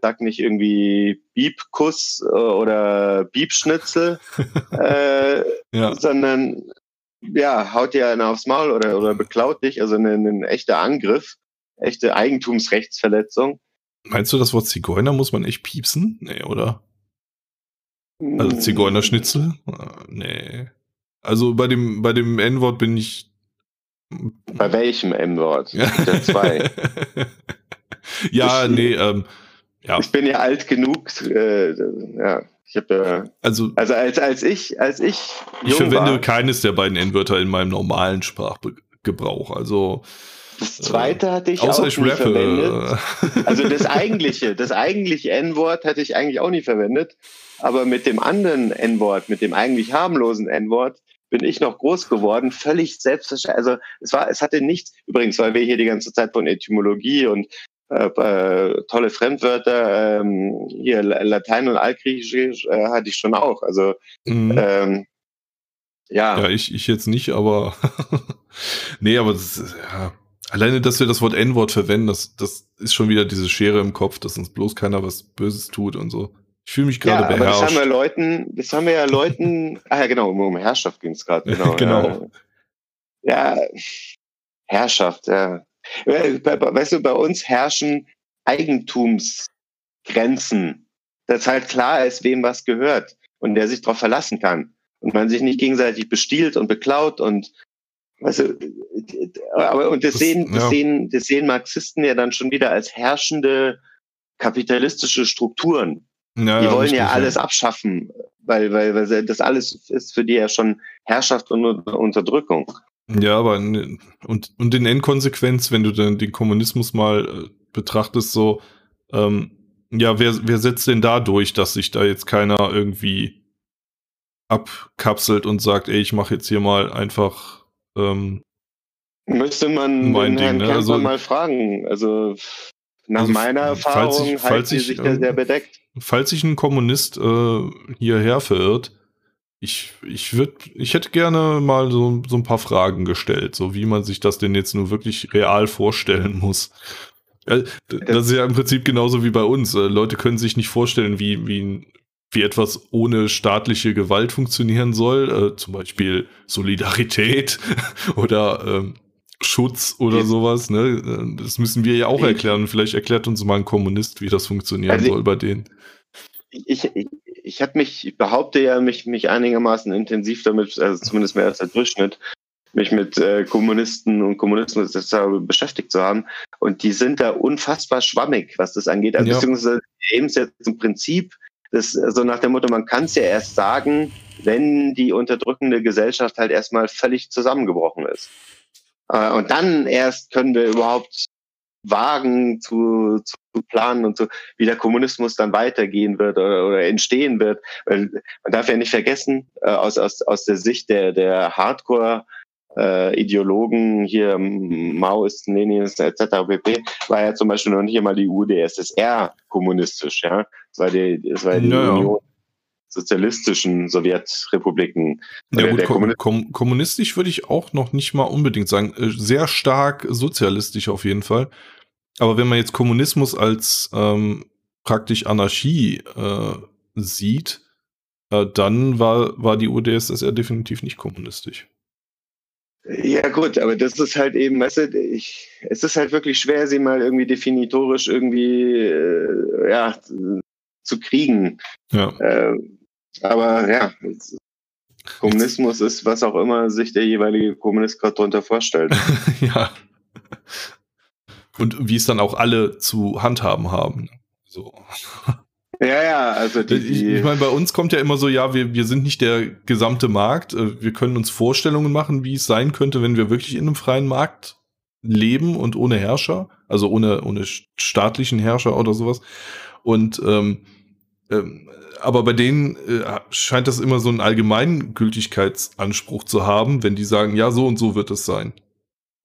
sag nicht irgendwie Biebkuss äh, oder Biebschnitzel, äh, ja. sondern ja, haut dir einer aufs Maul oder, oder beklaut dich, also ein, ein echter Angriff, echte Eigentumsrechtsverletzung. Meinst du, das Wort Zigeuner muss man echt piepsen? Nee, oder? Also hm. Zigeunerschnitzel? Ah, nee. Also bei dem, bei dem N-Wort bin ich. Bei welchem N-Wort? Ja. zwei. ja, ich, nee, ähm, ja. Ich bin ja alt genug, äh, ja. Ich habe ja, also, also als, als ich, als ich. Ich verwende war, keines der beiden N-Wörter in meinem normalen Sprachgebrauch. Also das zweite hatte ich auch ich nie rappe. verwendet. Also das eigentliche, das eigentliche N-Wort hatte ich eigentlich auch nie verwendet. Aber mit dem anderen N-Wort, mit dem eigentlich harmlosen N-Wort, bin ich noch groß geworden, völlig selbstverständlich. Also es war, es hatte nichts, übrigens, weil wir hier die ganze Zeit von Etymologie und äh, äh, tolle Fremdwörter, ähm, hier Latein und Altgriechisch äh, hatte ich schon auch. Also mhm. ähm, ja. Ja, ich, ich jetzt nicht, aber nee, aber das ist, ja. Alleine, dass wir das Wort N-Wort verwenden, das, das ist schon wieder diese Schere im Kopf, dass uns bloß keiner was Böses tut und so. Ich fühle mich gerade ja, beherrscht. Aber das haben wir Leuten, das haben wir ja Leuten, ah ja genau, um Herrschaft ging es gerade, genau. genau. Ja. ja, Herrschaft, ja. Weißt du, bei uns herrschen Eigentumsgrenzen, dass halt klar ist, wem was gehört und der sich darauf verlassen kann und man sich nicht gegenseitig bestiehlt und beklaut und weißt du, aber und das, das sehen, das ja. sehen, das sehen Marxisten ja dann schon wieder als herrschende kapitalistische Strukturen. Ja, die wollen richtig, ja alles ja. abschaffen, weil, weil, weil das alles ist für die ja schon Herrschaft und Unterdrückung. Ja, aber und, und in Endkonsequenz, wenn du dann den Kommunismus mal äh, betrachtest, so, ähm, ja, wer, wer setzt denn da durch, dass sich da jetzt keiner irgendwie abkapselt und sagt, ey, ich mache jetzt hier mal einfach ähm, Müsste man mein den Ding, Herrn ne? Kemper Also- mal fragen. Also nach Also, meiner falls Erfahrung ich- falls sie ich, sich da ähm, sehr bedeckt. falls sich ein Kommunist äh, hierher verirrt, ich, ich würde, ich hätte gerne mal so, so ein paar Fragen gestellt, so wie man sich das denn jetzt nur wirklich real vorstellen muss. Äh, Das ist ja im Prinzip genauso wie bei uns. Äh, Leute können sich nicht vorstellen, wie, wie, wie etwas ohne staatliche Gewalt funktionieren soll. Äh, zum Beispiel Solidarität oder ähm, Schutz oder sowas. Ne? Das müssen wir ja auch erklären. Vielleicht erklärt uns mal ein Kommunist, wie das funktionieren Also- soll bei denen. Ich, ich, ich habe mich, ich behaupte ja, mich, mich einigermaßen intensiv damit, also zumindest mehr als der Durchschnitt, mich mit äh, Kommunisten und Kommunismus beschäftigt zu haben. Und die sind da unfassbar schwammig, was das angeht. Also, Ja. Beziehungsweise eben jetzt im Prinzip, das, so nach dem Motto, man kann es ja erst sagen, wenn die unterdrückende Gesellschaft halt erstmal völlig zusammengebrochen ist. Äh, und dann erst können wir überhaupt wagen zu, zu planen und so, wie der Kommunismus dann weitergehen wird oder, oder entstehen wird. Weil man darf ja nicht vergessen, äh, aus, aus, aus der Sicht der, der Hardcore äh, Ideologen hier Maoisten, Leninisten etc. pp. war ja zum Beispiel noch nicht einmal die UdSSR kommunistisch, ja. Das war die, das war die Naja. Union sozialistischen Sowjetrepubliken. Ja Der- gut, der kom Kommunist- kom kommunistisch würde ich auch noch nicht mal unbedingt sagen. Äh, Sehr stark sozialistisch auf jeden Fall. Aber wenn man jetzt Kommunismus als ähm, praktisch Anarchie äh, sieht, äh, dann war, war die UdSSR definitiv nicht kommunistisch. Ja gut, aber das ist halt eben, weißt du, ich, es ist halt wirklich schwer, sie mal irgendwie definitorisch irgendwie äh, ja, zu kriegen. Ja. Äh, aber ja, Kommunismus ist, was auch immer sich der jeweilige Kommunist gerade darunter vorstellt. ja. Und wie es dann auch alle zu handhaben haben. So. ja, ja, also die, Ich, ich meine, bei uns kommt ja immer so, ja, wir, wir sind nicht der gesamte Markt. Äh, Wir können uns Vorstellungen machen, wie es sein könnte, wenn wir wirklich in einem freien Markt leben und ohne Herrscher, also ohne, ohne staatlichen Herrscher oder sowas. Und ähm, ähm, aber bei denen äh, scheint das immer so einen Allgemeingültigkeitsanspruch zu haben, wenn die sagen, ja, so und so wird es sein.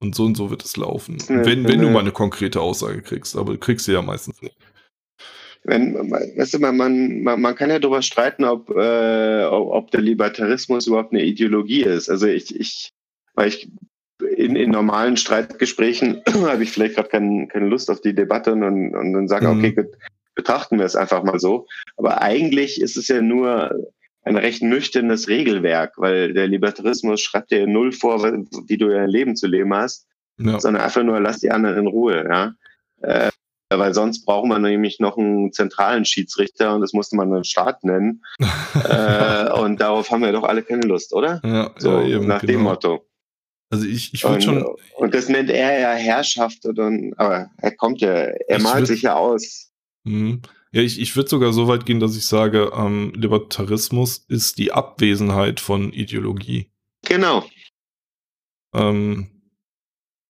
Und so und so wird es laufen. Ne, wenn, wenn du mal eine konkrete Aussage kriegst, aber du kriegst sie ja meistens nicht. wenn, weißt du, man, man, man kann ja darüber streiten, ob, äh, ob ob der Libertarismus überhaupt eine Ideologie ist. Also ich, ich, weil ich in, in normalen Streitgesprächen habe ich vielleicht gerade kein, keine Lust auf die Debatte und, und dann sage, Mhm. okay, gut, betrachten wir es einfach mal so. Aber eigentlich ist es ja nur ein recht nüchternes Regelwerk, weil der Libertarismus schreibt dir null vor, wie du dein Leben zu leben hast Ja. sondern einfach nur lass die anderen in Ruhe, ja. Äh, weil sonst brauchen wir nämlich noch einen zentralen Schiedsrichter und das musste man einen Staat nennen. äh, und darauf haben wir doch alle keine Lust, oder? ja, So ja, eben, nach dem genau. Motto. Also ich, ich würde Und, schon, und das nennt er ja Herrschaft oder aber er kommt ja, er malt sich ja aus. Mhm. Ja, ich, ich würde sogar so weit gehen, dass ich sage, ähm, Libertarismus ist die Abwesenheit von Ideologie. Genau. Ähm,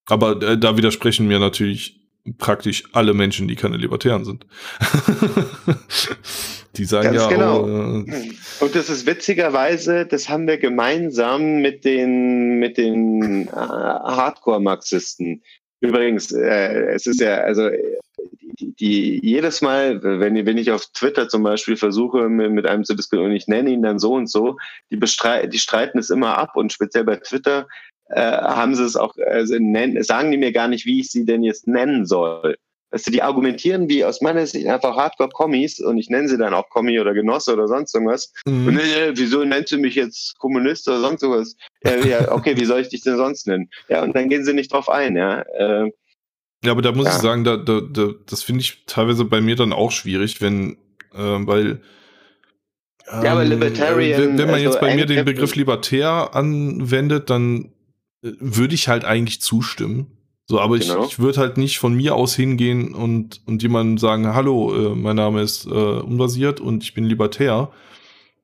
aber äh, da widersprechen mir natürlich praktisch alle Menschen, die keine Libertären sind. die sagen Ganz ja, genau. oh, äh, Und das ist witzigerweise, das haben wir gemeinsam mit den, mit den äh, Hardcore-Marxisten. Übrigens, äh, es ist ja, also die, jedes Mal, wenn, wenn ich auf Twitter zum Beispiel versuche, mit, einem zu diskutieren und ich nenne ihn dann so und so, die, bestrei die streiten es immer ab und speziell bei Twitter äh, haben sie es auch, also nennen, sagen die mir gar nicht, wie ich sie denn jetzt nennen soll. Also die argumentieren wie aus meiner Sicht einfach Hardcore-Kommis und ich nenne sie dann auch Kommi oder Genosse oder sonst irgendwas. mhm. Und, äh, wieso nennst du mich jetzt Kommunist oder sonst sowas? Ja, ja, okay, wie soll ich dich denn sonst nennen? Ja, und dann gehen sie nicht drauf ein, ja. Äh, Ja, aber da muss Ja. ich sagen, da, da, da, das finde ich teilweise bei mir dann auch schwierig, wenn, äh, weil. Ja, aber ähm, Libertarian, Wenn, wenn man also jetzt bei mir den Begriff libertär anwendet, dann äh, würde ich halt eigentlich zustimmen. So, aber Genau. ich, ich würde halt nicht von mir aus hingehen und, und jemandem sagen, hallo, äh, mein Name ist äh, unbasiert und ich bin libertär,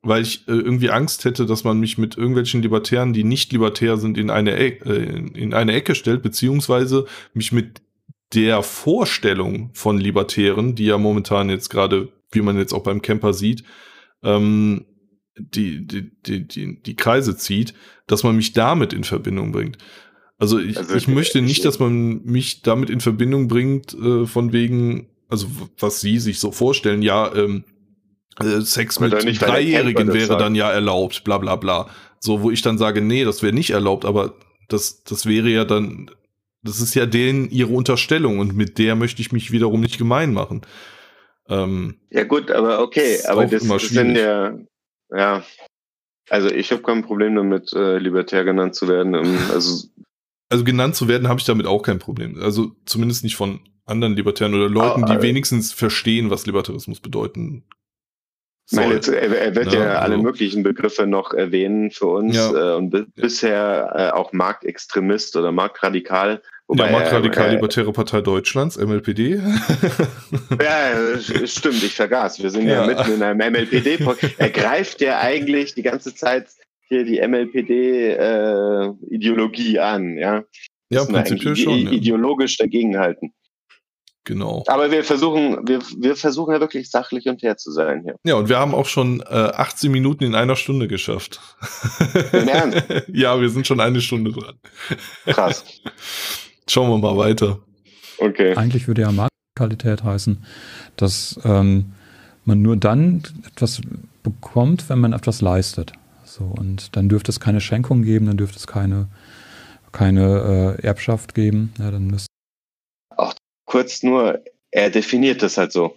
weil ich äh, irgendwie Angst hätte, dass man mich mit irgendwelchen Libertären, die nicht libertär sind, in eine, äh, in eine Ecke stellt, beziehungsweise mich mit der Vorstellung von Libertären, die ja momentan jetzt gerade, wie man jetzt auch beim Camper sieht, ähm, die, die, die, die, die Kreise zieht, dass man mich damit in Verbindung bringt. Also ich, also, ich möchte nicht, dass man mich damit in Verbindung bringt, äh, von wegen, also was sie sich so vorstellen, ja, ähm, äh, Sex mit Dreijährigen wäre dann ja erlaubt, bla bla bla. So, wo ich dann sage, nee, das wäre nicht erlaubt, aber das, das wäre ja dann, das ist ja denen ihre Unterstellung und mit der möchte ich mich wiederum nicht gemein machen. Ähm, ja gut, aber okay, aber das, das sind ja, ja, also ich habe kein Problem damit, äh, libertär genannt zu werden. Also, also genannt zu werden habe ich damit auch kein Problem. Also zumindest nicht von anderen Libertären oder Leuten, die ah, wenigstens verstehen, was Libertarismus bedeuten meine, er, er, wird ja, ja alle also. möglichen Begriffe noch erwähnen für uns ja. äh, und bi bisher äh, auch Marktextremist oder Marktradikal. Wobei ja, Marktradikal Libertäre Partei Deutschlands, MLPD. ja, stimmt, ich vergaß. Wir sind ja, mitten in einem MLPD. Er greift ja eigentlich die ganze Zeit hier die MLPD-Ideologie äh, an, ja. Ja, prinzipiell schon. Ideologisch dagegenhalten. Genau. Aber wir versuchen, wir, wir versuchen ja wirklich sachlich und fair zu sein hier. Ja, und wir haben auch schon äh, 18 Minuten in einer Stunde geschafft. Im Ernst? ja, wir sind schon eine Stunde dran. Krass. Schauen wir mal weiter. Okay. Eigentlich würde ja Marktqualität heißen, dass ähm, man nur dann etwas bekommt, wenn man etwas leistet. So, und dann dürfte es keine Schenkung geben, dann dürfte es keine, keine äh, Erbschaft geben. Ja, dann müsste kurz nur, er definiert das halt so.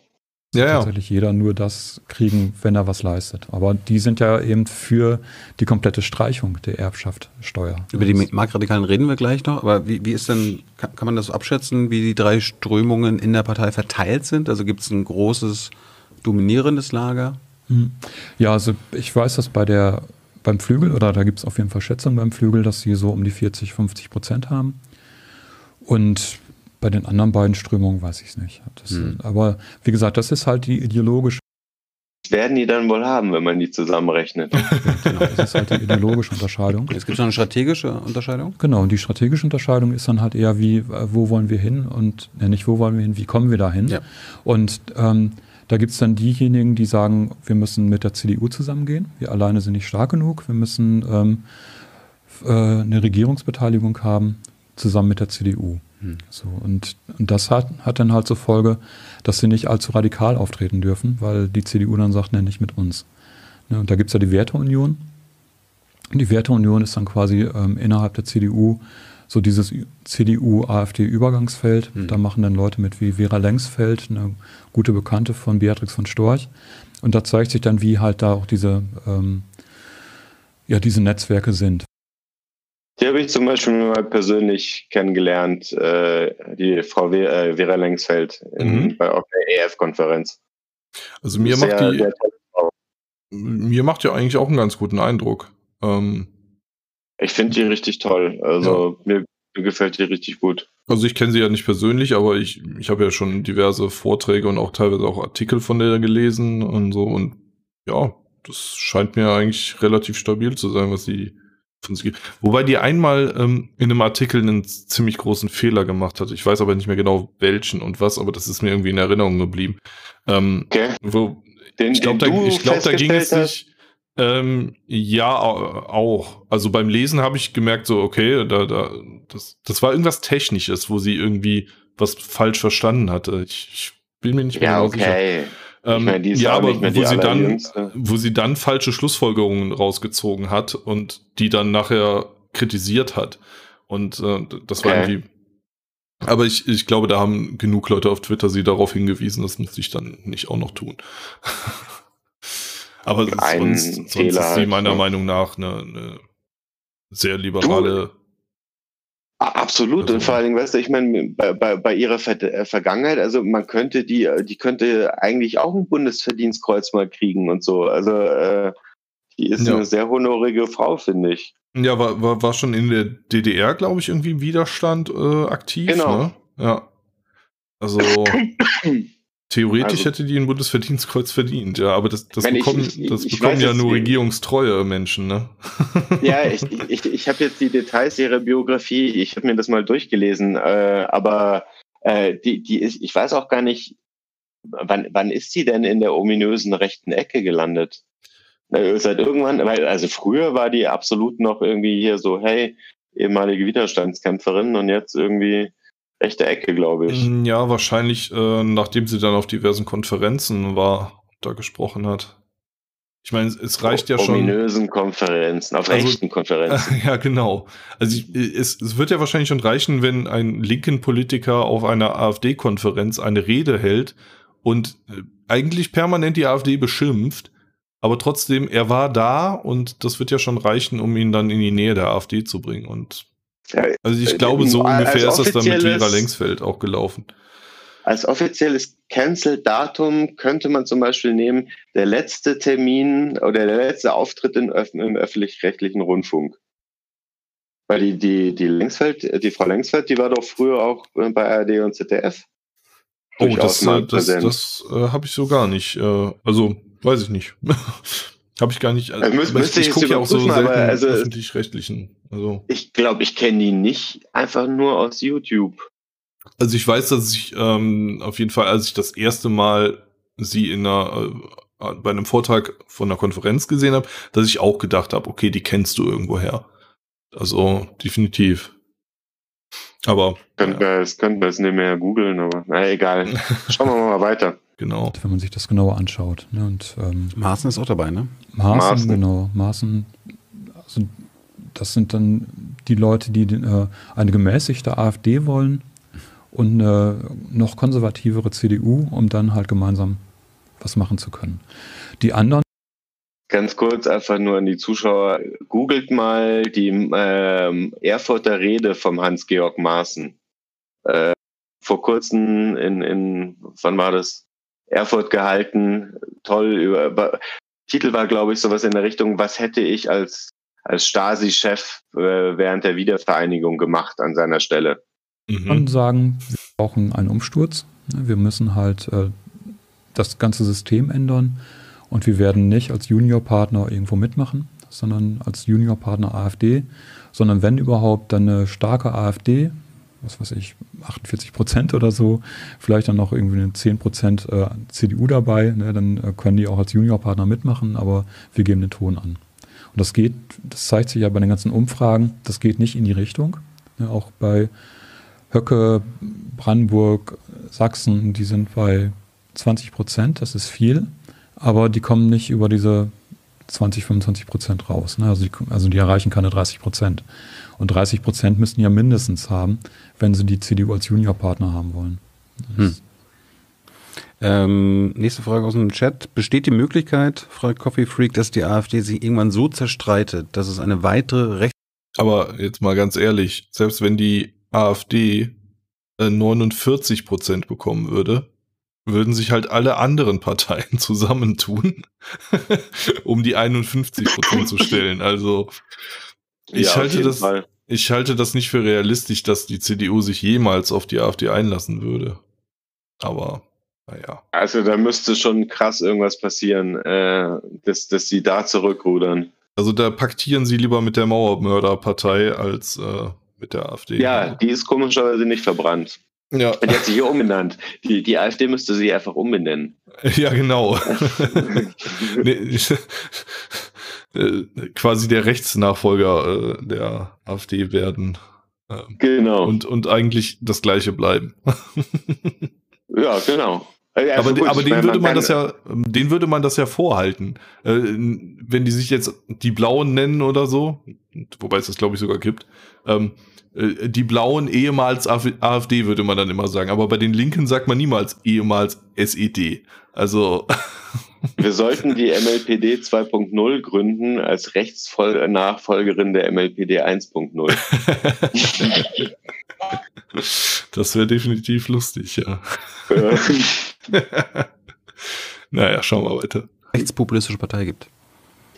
Ja, ja. Tatsächlich jeder nur das kriegen, wenn er was leistet. Aber die sind ja eben für die komplette Streichung der Erbschaftssteuer. Über die Marktradikalen reden wir gleich noch, aber wie, wie ist denn, kann, kann man das abschätzen, wie die drei Strömungen in der Partei verteilt sind? Also gibt es ein großes dominierendes Lager? Hm. Ja, also ich weiß, dass bei der beim Flügel, oder da gibt es auf jeden Fall Schätzungen beim Flügel, dass sie so um die 40, 50 Prozent haben. Und bei den anderen beiden Strömungen weiß ich es nicht. Das, hm. Aber wie gesagt, das ist halt die ideologische. Das werden die dann wohl haben, wenn man die zusammenrechnet. genau, das ist halt die ideologische Unterscheidung. Es gibt noch eine strategische Unterscheidung? Genau, und die strategische Unterscheidung ist dann halt eher wie, wo wollen wir hin und ja, nicht wo wollen wir hin, wie kommen wir da hin. Ja. Und ähm, da gibt es dann diejenigen, die sagen, wir müssen mit der CDU zusammengehen, wir alleine sind nicht stark genug, wir müssen ähm, äh, eine Regierungsbeteiligung haben, zusammen mit der CDU. Hm. So, und, und das hat, hat dann halt zur Folge, dass sie nicht allzu radikal auftreten dürfen, weil die CDU dann sagt, ne, nicht mit uns. Ne, und da gibt es ja die Werteunion. Und die Werteunion ist dann quasi ähm, innerhalb der CDU so dieses CDU-AfD-Übergangsfeld. Mhm. Da machen dann Leute mit wie Vera Lengsfeld, eine gute Bekannte von Beatrix von Storch. Und da zeigt sich dann, wie halt da auch diese, ähm, ja, diese Netzwerke sind. Die habe ich zum Beispiel mal persönlich kennengelernt, äh, die Frau äh, Vera Lengsfeld in, mhm. bei, auf der EF-Konferenz. Also mir macht die, mir macht ja eigentlich auch einen ganz guten Eindruck. Ähm, ich finde die richtig toll. Also ja. mir, mir, gefällt die richtig gut. Also ich kenne sie ja nicht persönlich, aber ich, ich habe ja schon diverse Vorträge und auch teilweise auch Artikel von der gelesen und so. Und ja, das scheint mir eigentlich relativ stabil zu sein, was sie. Wobei die einmal ähm, in einem Artikel einen ziemlich großen Fehler gemacht hat. Ich weiß aber nicht mehr genau welchen und was, aber das ist mir irgendwie in Erinnerung geblieben. Ähm, okay. Wo, den, ich glaube, da, glaub, da ging es nicht. Ähm, ja, auch. Also beim Lesen habe ich gemerkt, so, okay, da, da, das, das war irgendwas Technisches, wo sie irgendwie was falsch verstanden hatte. Ich, ich bin mir nicht mehr ja, genau okay. sicher. Ähm, meine, ja, aber wo sie, dann, wo sie dann falsche Schlussfolgerungen rausgezogen hat und die dann nachher kritisiert hat. Und äh, das war irgendwie. Aber ich, ich glaube, da haben genug Leute auf Twitter sie darauf hingewiesen, das muss ich dann nicht auch noch tun. aber sonst, sonst ist sie meiner Meinung nach eine, eine sehr liberale. Du, Absolut. Also, und vor allen Dingen, weißt du, ich meine, bei, bei, bei ihrer Ver äh, Vergangenheit, also man könnte die, die könnte eigentlich auch ein Bundesverdienstkreuz mal kriegen und so. Also äh, die ist ja. eine sehr honorige Frau, finde ich. Ja, war, war, war schon in der DDR, glaube ich, irgendwie im Widerstand äh, aktiv. Genau. Ne? Ja. Also Theoretisch also, hätte die ein Bundesverdienstkreuz verdient, ja, aber das, das bekommen, ich, ich, das bekommen ja nur regierungstreue Menschen, ne? Ja, ich, ich, ich habe jetzt die Details ihrer Biografie, ich habe mir das mal durchgelesen, äh, aber äh, die, die ist, ich weiß auch gar nicht, wann, wann ist sie denn in der ominösen rechten Ecke gelandet? Seit irgendwann, weil also früher war die absolut noch irgendwie hier so, hey, ehemalige Widerstandskämpferin und jetzt irgendwie rechte Ecke, glaube ich. Mm, Ja, wahrscheinlich, äh, nachdem sie dann auf diversen Konferenzen war, da gesprochen hat. Ich meine, es- reicht ja schon. Ominösen Konferenzen, auf Also- rechten Konferenzen. Ja, genau. Also ich, es, es wird ja wahrscheinlich schon reichen, wenn ein linken Politiker auf einer AfD-Konferenz eine Rede hält und äh, eigentlich permanent die AfD beschimpft, aber trotzdem, er war da und das wird ja schon reichen, um ihn dann in die Nähe der AfD zu bringen. Und also ich Äh, glaube, so als ungefähr ist das dann mit Vera Lengsfeld auch gelaufen. Als offizielles Cancel-Datum könnte man zum Beispiel nehmen, der letzte Termin oder der letzte Auftritt in, öff- im öffentlich-rechtlichen Rundfunk. Weil die, die, die Lengsfeld, die Frau Lengsfeld, die war doch früher auch äh, bei ARD und ZDF. Oh, das, äh, das, präsent. das äh, habe ich so gar nicht. Äh, also, weiß ich nicht. habe ich gar nicht. Also müsst- aber müsste ich ich gucke ja auch so selten also- öffentlich-rechtlichen. Also. Ich glaube, ich kenne die nicht einfach nur aus YouTube. Also ich weiß, dass ich ähm, auf jeden Fall, als ich das erste Mal sie in einer, äh, bei einem Vortrag von einer Konferenz gesehen habe, dass ich auch gedacht habe, okay, die kennst du irgendwoher. Also definitiv. Aber Könnten ja, wir, das könnten wir es nicht mehr googeln, aber na egal. Schauen wir mal weiter. Genau. wenn man sich das genauer anschaut. Ne? Und ähm, Maaßen ist auch dabei, ne? Maßen, Maaßen. genau. Maßen, also das sind dann die Leute, die äh, eine gemäßigte AfD wollen und eine noch konservativere CDU, um dann halt gemeinsam was machen zu können. Die anderen, Ganz kurz einfach nur an die Zuschauer. Googelt mal die ähm, Erfurter Rede vom Hans-Georg Maaßen. Äh, vor kurzem in, in, wann war das? Erfurt gehalten. Toll. Über, über, Titel war, glaube ich, sowas in der Richtung, was hätte ich als, als Stasi-Chef äh, während der Wiedervereinigung gemacht an seiner Stelle? Mhm. sagen, wir brauchen einen Umsturz. Wir müssen halt äh, das ganze System ändern und wir werden nicht als Juniorpartner irgendwo mitmachen, sondern als Juniorpartner AfD, sondern wenn überhaupt dann eine starke AfD, was weiß ich, 48 Prozent oder so, vielleicht dann noch irgendwie eine 10 Prozent äh, CDU dabei, ne? dann äh, können die auch als Juniorpartner mitmachen, aber wir geben den Ton an. Und das geht, das zeigt sich ja bei den ganzen Umfragen, das geht nicht in die Richtung. Ne? Auch bei Höcke, Brandenburg, Sachsen, die sind bei 20 Prozent, das ist viel, aber die kommen nicht über diese 20, 25 Prozent raus. Ne? Also, die, also die erreichen keine 30 Prozent. Und 30 Prozent müssten ja mindestens haben, wenn sie die CDU als Juniorpartner haben wollen. Hm. Ähm, nächste Frage aus dem Chat. Besteht die Möglichkeit, fragt Coffee Freak, dass die AfD sich irgendwann so zerstreitet, dass es eine weitere Rechts... Aber jetzt mal ganz ehrlich, selbst wenn die AfD äh, 49 Prozent bekommen würde, würden sich halt alle anderen Parteien zusammentun, um die 51 Prozent zu stellen. Also ich auf halte das, Fall. Ich halte das nicht für realistisch, dass die CDU sich jemals auf die AfD einlassen würde. Aber naja. Also da müsste schon krass irgendwas passieren, äh, dass, dass sie da zurückrudern. Also da paktieren sie lieber mit der Mauermörderpartei als äh, mit der AfD. Ja, die ist komischerweise nicht verbrannt. ja. Die hat sich hier umbenannt. Die, die AfD müsste sich einfach umbenennen. Ja, genau. nee, äh, quasi der Rechtsnachfolger äh, der AfD werden ähm, Genau. und, und eigentlich das gleiche bleiben. ja, genau. Aber also gut, aber denen würde man das ja, den würde man das ja vorhalten. Äh, wenn die sich jetzt die Blauen nennen oder so, wobei es das glaube ich sogar gibt, ähm, äh, die Blauen ehemals AfD AfD würde man dann immer sagen, aber bei den Linken sagt man niemals ehemals SED. Also Wir sollten die MLPD 2.0 gründen als Rechtsnachfolgerin der MLPD 1.0. das wäre definitiv lustig, ja. Naja, schauen wir weiter. rechtspopulistische Partei gibt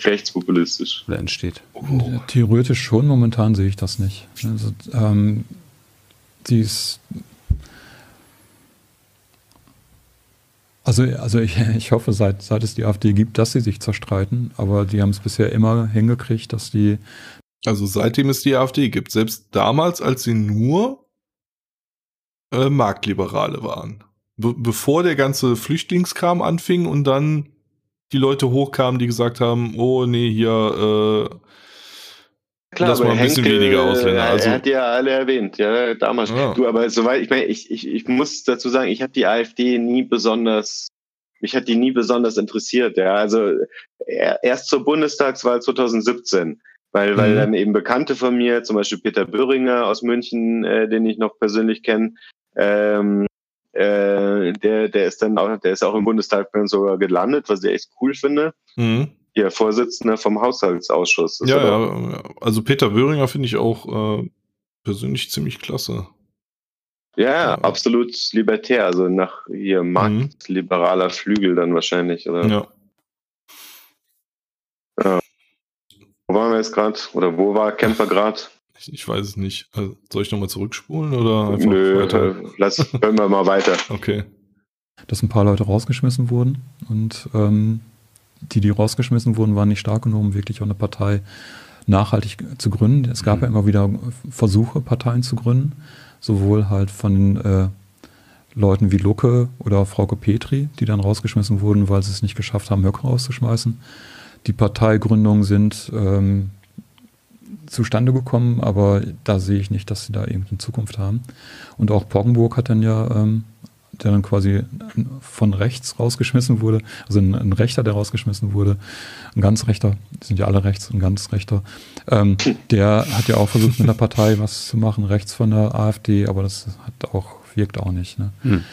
Rechtspopulistisch. oder entsteht. Äh, Theoretisch schon, momentan sehe ich das nicht. Also, ähm, die ist. Also, also ich, ich hoffe, seit, seit es die AfD gibt, dass sie sich zerstreiten, aber die haben es bisher immer hingekriegt, dass die. Also seitdem es die AfD gibt, selbst damals, als sie nur äh, Marktliberale waren. Be bevor der ganze Flüchtlingskram anfing und dann die Leute hochkamen, die gesagt haben, oh nee, hier äh, Klar, Lass aber mal ein bisschen Henkel, weniger Ausländer, Er also- hat ja alle erwähnt, ja, damals. Ja. Du, aber soweit, ich meine, ich, ich, ich muss dazu sagen, ich habe die AfD nie besonders, mich hat die nie besonders interessiert, ja. Also er- erst zur Bundestagswahl 2017, weil, weil Mhm. dann eben Bekannte von mir, zum Beispiel Peter Böhringer aus München, äh, den ich noch persönlich kenne, ähm, äh, der, der ist dann auch, der ist auch im Bundestag dann sogar gelandet, was ich echt cool finde. mhm. Ja, Vorsitzender vom Haushaltsausschuss. Das ja, ja, ja. Also Peter Böhringer finde ich auch äh, persönlich ziemlich klasse. Ja, Ja. absolut libertär, also nach hier marktliberaler Flügel dann wahrscheinlich. Oder Ja. wo waren wir jetzt gerade? Oder wo war Camper gerade? Ich, ich weiß es nicht. Also, soll ich nochmal zurückspulen oder einfach Nö, weiter? äh, lass, hören wir mal weiter. Okay. dass ein paar Leute rausgeschmissen wurden und ähm, die, die rausgeschmissen wurden, waren nicht stark genug, um wirklich auch eine Partei nachhaltig zu gründen. Es gab Mhm. ja immer wieder Versuche, Parteien zu gründen, sowohl halt von äh, Leuten wie Lucke oder Frauke Petri, die dann rausgeschmissen wurden, weil sie es nicht geschafft haben, Höcke rauszuschmeißen. Die Parteigründungen sind ähm, zustande gekommen, aber da sehe ich nicht, dass sie da irgendeine Zukunft haben. Und auch Poggenburg hat dann ja, ähm, der dann quasi von rechts rausgeschmissen wurde, also ein, ein Rechter, der rausgeschmissen wurde, ein ganz Rechter, die sind ja alle rechts, ein ganz Rechter, ähm, der hat ja auch versucht, mit der Partei was zu machen, rechts von der AfD, aber das hat auch, wirkt auch nicht. Ne? Hm.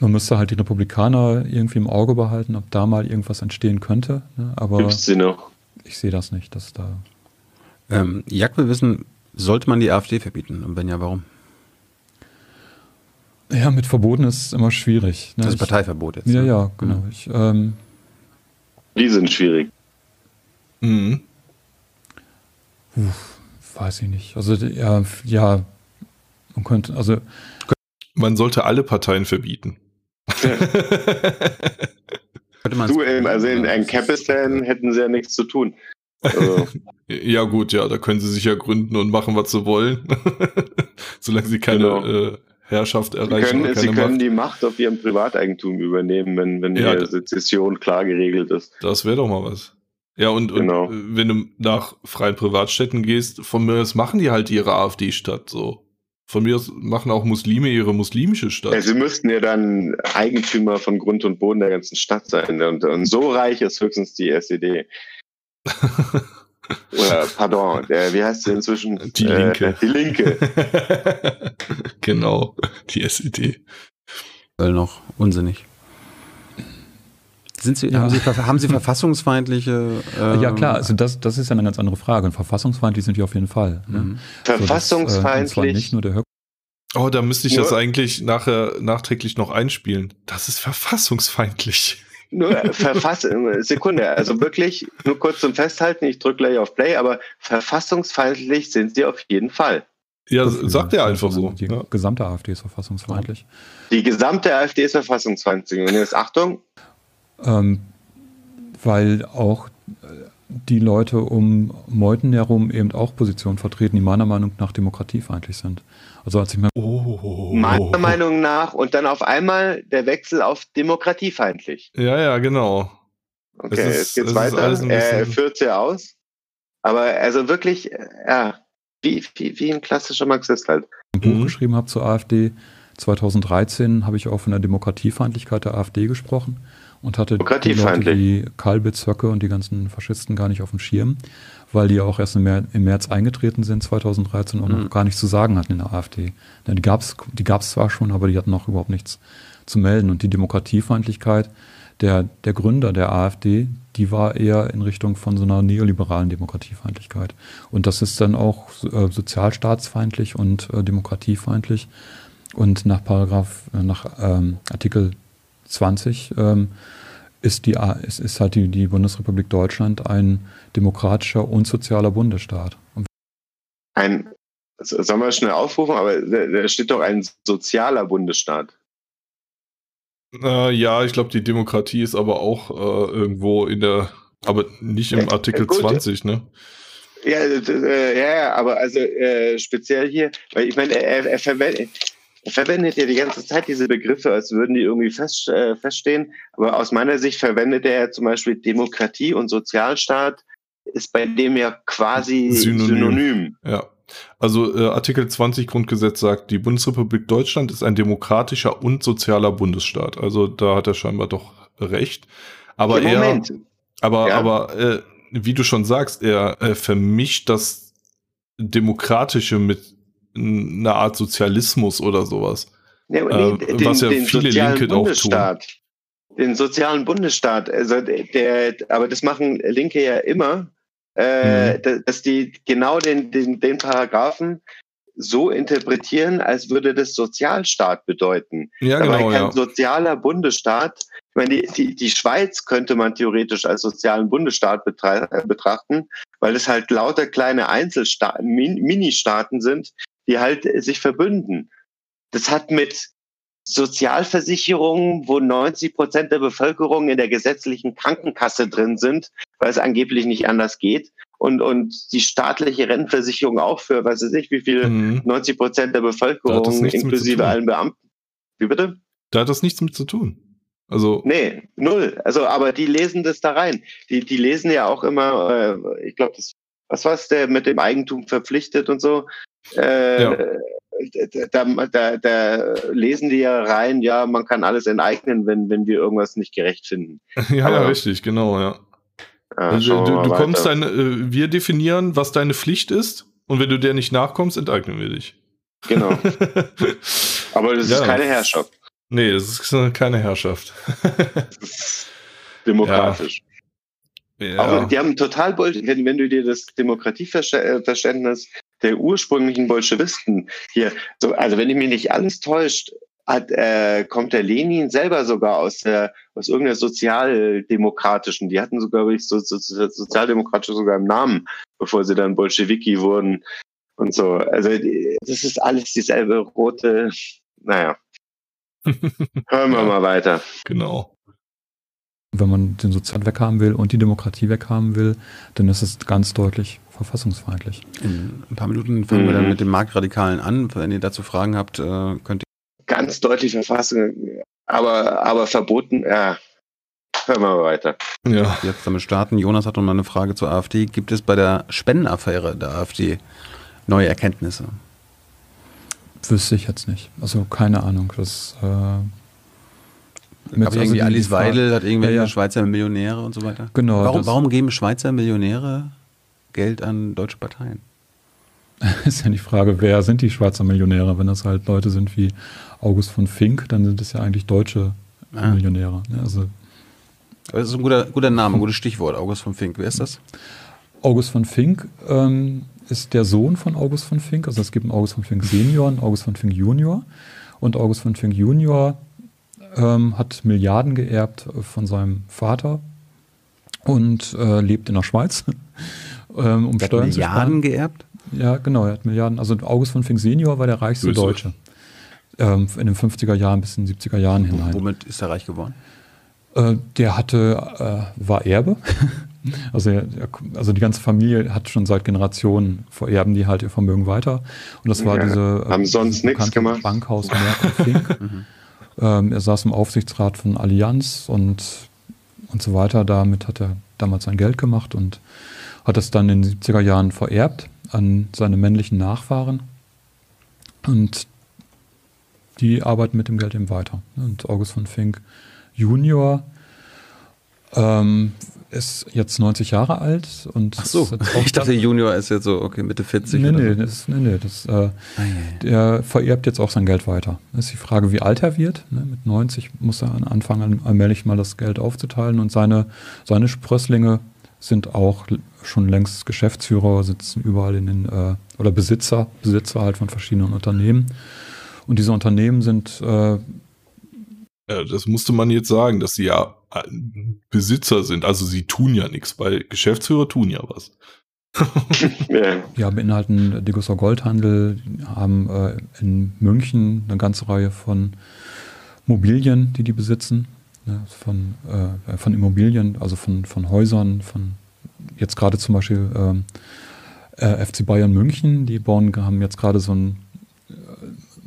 Man müsste halt die Republikaner irgendwie im Auge behalten, ob da mal irgendwas entstehen könnte, ne? aber Gibt's sie noch? ich sehe das nicht, dass da Ähm, Jack will wissen, sollte man die AfD verbieten? Und wenn ja, warum? Ja, mit Verboten ist es immer schwierig. Ne? Das ist Ich- Parteiverbot jetzt. Ja, ne? ja, genau. Ich, ähm, Die sind schwierig. Mhm. weiß ich nicht. Also ja, ja, man könnte, also Man sollte alle Parteien verbieten. Man Du, ähm, also in ein Capistan hätten sie ja nichts zu tun. Also, ja, gut, ja, da können sie sich ja gründen und machen, was sie wollen. Solange sie keine Genau. äh, Herrschaft sie erreichen oder können, sie können Macht. die Macht auf ihrem Privateigentum übernehmen, wenn, wenn Ja, die Sezession klar geregelt ist. Das wäre doch mal was. Ja, und, Genau. und wenn du nach freien Privatstädten gehst, von mir aus machen die halt ihre AfD-Stadt so. Von mir aus machen auch Muslime ihre muslimische Stadt. Ja, sie müssten ja dann Eigentümer von Grund und Boden der ganzen Stadt sein. Und, und so reich ist höchstens die SED. Oder, pardon, der, wie heißt sie inzwischen? Die Linke. Äh, die Linke. genau, die SED. Weil noch unsinnig. Sind Sie, Ja. haben, Sie haben Sie verfassungsfeindliche? ja ähm, klar, also das, das ist ja eine ganz andere Frage. Und verfassungsfeindlich sind die auf jeden Fall. Ne? mhm. So, das, äh, Verfassungsfeindlich. nicht nur der Höck. Oh, da müsste ich Nur- das eigentlich nachher nachträglich noch einspielen. Das ist verfassungsfeindlich. Nur verfass Sekunde, also wirklich nur kurz zum Festhalten, ich drücke gleich auf Play, aber verfassungsfeindlich sind sie auf jeden Fall. Ja, sagt er einfach so. Die Ja. gesamte AfD ist verfassungsfeindlich. Die gesamte AfD ist verfassungsfeindlich. Und jetzt Achtung, Ähm, weil auch die Leute um Meuthen herum eben auch Positionen vertreten, die meiner Meinung nach demokratiefeindlich sind. Also als ich mir Oh. meiner Meinung nach, und dann auf einmal der Wechsel auf demokratiefeindlich. Ja, ja, genau. Okay, Es ist- jetzt geht's weiter. Er führt ja aus. Aber also wirklich, ja, wie, wie, wie ein klassischer Marxist halt. ein Buch Mhm. geschrieben habe zur AfD, 2013 habe ich auch von der Demokratiefeindlichkeit der AfD gesprochen und hatte die Leute wie Kalbitz, Höcke und die ganzen Faschisten gar nicht auf dem Schirm, weil die auch erst im März, eingetreten sind 2013 und Mhm. noch gar nichts zu sagen hatten in der AfD. Die gab es die gab's zwar schon, aber die hatten noch überhaupt nichts zu melden. Und die Demokratiefeindlichkeit der, der Gründer der AfD, die war eher in Richtung von so einer neoliberalen Demokratiefeindlichkeit. Und das ist dann auch äh, sozialstaatsfeindlich und äh, demokratiefeindlich. Und nach Paragraph, äh, nach ähm, Artikel 20 ähm, ist, die, ist, ist halt die, die Bundesrepublik Deutschland ein demokratischer und sozialer Bundesstaat. Und Ein, sollen wir schnell aufrufen, aber da steht doch ein sozialer Bundesstaat. Äh, ja, ich glaube, die Demokratie ist aber auch äh, irgendwo in der, aber nicht im Ja, Artikel gut. 20, ne? Ja, äh, ja, aber also äh, speziell hier, weil ich meine, er, er verwendet, verwendet ja die ganze Zeit diese Begriffe, als würden die irgendwie fest, äh, feststehen. Aber aus meiner Sicht verwendet er zum Beispiel Demokratie und Sozialstaat ist bei dem ja quasi synonym. synonym. Ja. Also äh, Artikel 20 Grundgesetz sagt, die Bundesrepublik Deutschland ist ein demokratischer und sozialer Bundesstaat. Also da hat er scheinbar doch recht. Aber ja, er, aber, ja. aber äh, wie du schon sagst, er äh, vermischt das Demokratische mit einer Art Sozialismus oder sowas. Ja, nee, äh, den, was ja den viele Linke Bundesstaat. auch tun. Den sozialen Bundesstaat, also der, aber das machen Linke ja immer, äh, mhm. dass die genau den, den, den Paragraphen so interpretieren, als würde das Sozialstaat bedeuten. Ja, Dabei genau, kein ja. sozialer Bundesstaat. Ich meine, die, die, die Schweiz könnte man theoretisch als sozialen Bundesstaat betrachten, weil es halt lauter kleine Einzelstaaten, Ministaaten sind, die halt sich verbünden. Das hat mit Sozialversicherungen, wo 90 Prozent der Bevölkerung in der gesetzlichen Krankenkasse drin sind, weil es angeblich nicht anders geht. Und, und die staatliche Rentenversicherung auch für, weiß ich nicht, wie viel, mhm. 90 Prozent der Bevölkerung, inklusive allen Beamten. Wie bitte? Da hat das nichts mit zu tun. Also. Nee, null. Also, aber die lesen das da rein. Die, die lesen ja auch immer, äh, ich glaube, das, was war es, der mit dem Eigentum verpflichtet und so. Äh, ja da, da, da lesen die ja rein, ja, man kann alles enteignen, wenn, wenn wir irgendwas nicht gerecht finden. ja, Aber, richtig, genau, ja. ja also, du, du kommst deine, äh, wir definieren, was deine Pflicht ist, und wenn du der nicht nachkommst, enteignen wir dich. Genau. Aber das ja, ist keine Herrschaft. Nee, das ist keine Herrschaft. Demokratisch. Ja. Ja. Aber die haben total, wenn du dir das Demokratieverständnis der ursprünglichen Bolschewisten hier, so, also wenn ich mich nicht alles täuscht, hat, äh, kommt der Lenin selber sogar aus der aus irgendeiner sozialdemokratischen, die hatten sogar wirklich so, so, so sozialdemokratische sogar im Namen, bevor sie dann Bolschewiki wurden und so. Also das ist alles dieselbe rote, naja. Hören wir ja, mal weiter. Genau. Wenn man den Sozial weghaben will und die Demokratie weghaben will, dann ist es ganz deutlich verfassungsfeindlich. In ein paar Minuten fangen mhm. wir dann mit dem Marktradikalen an. Wenn ihr dazu Fragen habt, äh, könnt ihr. Ganz deutlich Verfassung, aber, aber verboten, ja. Hören wir mal weiter. Ja. Jetzt damit starten. Jonas hat noch mal eine Frage zur AfD. Gibt es bei der Spendenaffäre der AfD neue Erkenntnisse? Wüsste ich jetzt nicht. Also keine Ahnung. Das äh, mit also irgendwie Alice Weidel hat irgendwelche ja, ja. Schweizer Millionäre und so weiter. Genau. Warum, warum geben Schweizer Millionäre Geld an deutsche Parteien? ist ja die Frage, wer sind die Schweizer Millionäre? Wenn das halt Leute sind wie August von Fink, dann sind es ja eigentlich deutsche ah. Millionäre. Also, das ist ein guter, guter Name, ein gutes Stichwort, August von Fink. Wer ist das? August von Fink ähm, ist der Sohn von August von Fink. Also es gibt einen August von Fink Senior und August von Fink Junior. Und August von Fink Junior ähm, hat Milliarden geerbt von seinem Vater und äh, lebt in der Schweiz ähm, um der Steuern hat Milliarden geerbt? Ja, genau, er hat Milliarden. Also August von Fink Senior war der reichste Grüße. Deutsche. Ähm, in den 50er Jahren bis in den 70er Jahren hinein. Womit ist er reich geworden? Äh, der hatte, äh, war Erbe. also, er, also die ganze Familie hat schon seit Generationen vererben die halt ihr Vermögen weiter. Und das war ja, diese haben sonst nichts gemacht. Bankhaus Merck Fink. Mhm. ähm, er saß im Aufsichtsrat von Allianz und, und so weiter. Damit hat er damals sein Geld gemacht und hat es dann in den 70er Jahren vererbt an seine männlichen Nachfahren. Und die arbeiten mit dem Geld eben weiter. Und August von Fink Junior ähm, ist jetzt 90 Jahre alt. Und Ach so, ich dachte, Junior ist jetzt so, okay, Mitte 40. Nee, nee, so. das, nee, nee das, äh, ah, der vererbt jetzt auch sein Geld weiter. Das ist die Frage, wie alt er wird. Ne? Mit 90 muss er anfangen, allmählich mal das Geld aufzuteilen und seine, seine Sprösslinge sind auch schon längst Geschäftsführer, sitzen überall in den, äh, oder Besitzer, Besitzer halt von verschiedenen Unternehmen. Und diese Unternehmen sind. Äh, ja, das musste man jetzt sagen, dass sie ja Besitzer sind. Also sie tun ja nichts, weil Geschäftsführer tun ja was. ja, beinhalten Degussor Goldhandel, haben äh, in München eine ganze Reihe von Mobilien, die die besitzen ne, von, äh, von Immobilien, also von, von Häusern, von jetzt gerade zum Beispiel ähm, äh, FC Bayern München, die bauen, haben jetzt gerade so ein, äh,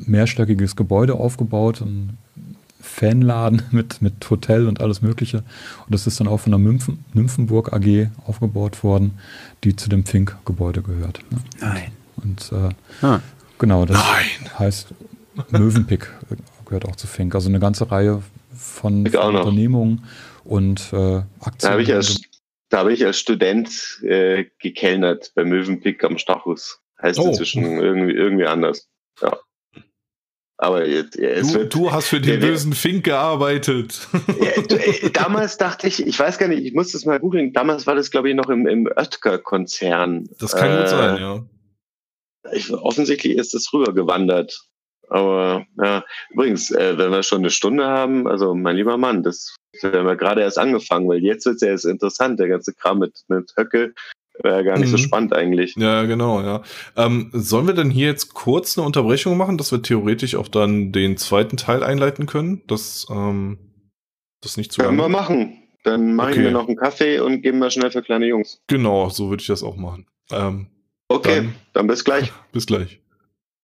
mehrstöckiges Gebäude aufgebaut, ein Fanladen mit, mit Hotel und alles Mögliche. Und das ist dann auch von der Nymphen, Nymphenburg AG aufgebaut worden, die zu dem Fink-Gebäude gehört. Ne? Nein. Und äh, ah. genau, das Nein. heißt Mövenpick gehört auch zu Fink. Also eine ganze Reihe von, von Unternehmungen und äh, Aktien. Da habe ich, als, hab ich als Student äh, gekellnert bei Mövenpick am Stachus. Heißt oh. inzwischen irgendwie, irgendwie anders. Ja. Aber jetzt, du, wird, du, hast für den ja, bösen Fink gearbeitet. Ja, ey, damals dachte ich, ich weiß gar nicht, ich muss das mal googeln. Damals war das, glaube ich, noch im, im Oetker-Konzern. Das kann äh, gut sein, ja. Ich, offensichtlich ist es rübergewandert. Aber ja, übrigens, äh, wenn wir schon eine Stunde haben, also mein lieber Mann, das haben wir gerade erst angefangen, weil jetzt wird es ja erst interessant, der ganze Kram mit, mit Höcke. Wäre gar nicht mhm. so spannend eigentlich. Ja, genau, ja. Ähm, sollen wir denn hier jetzt kurz eine Unterbrechung machen, dass wir theoretisch auch dann den zweiten Teil einleiten können? Das, ähm, das nicht zu Können wir machen. Dann machen okay. wir noch einen Kaffee und geben wir schnell für kleine Jungs. Genau, so würde ich das auch machen. Ähm, okay, dann, dann bis gleich. Bis gleich.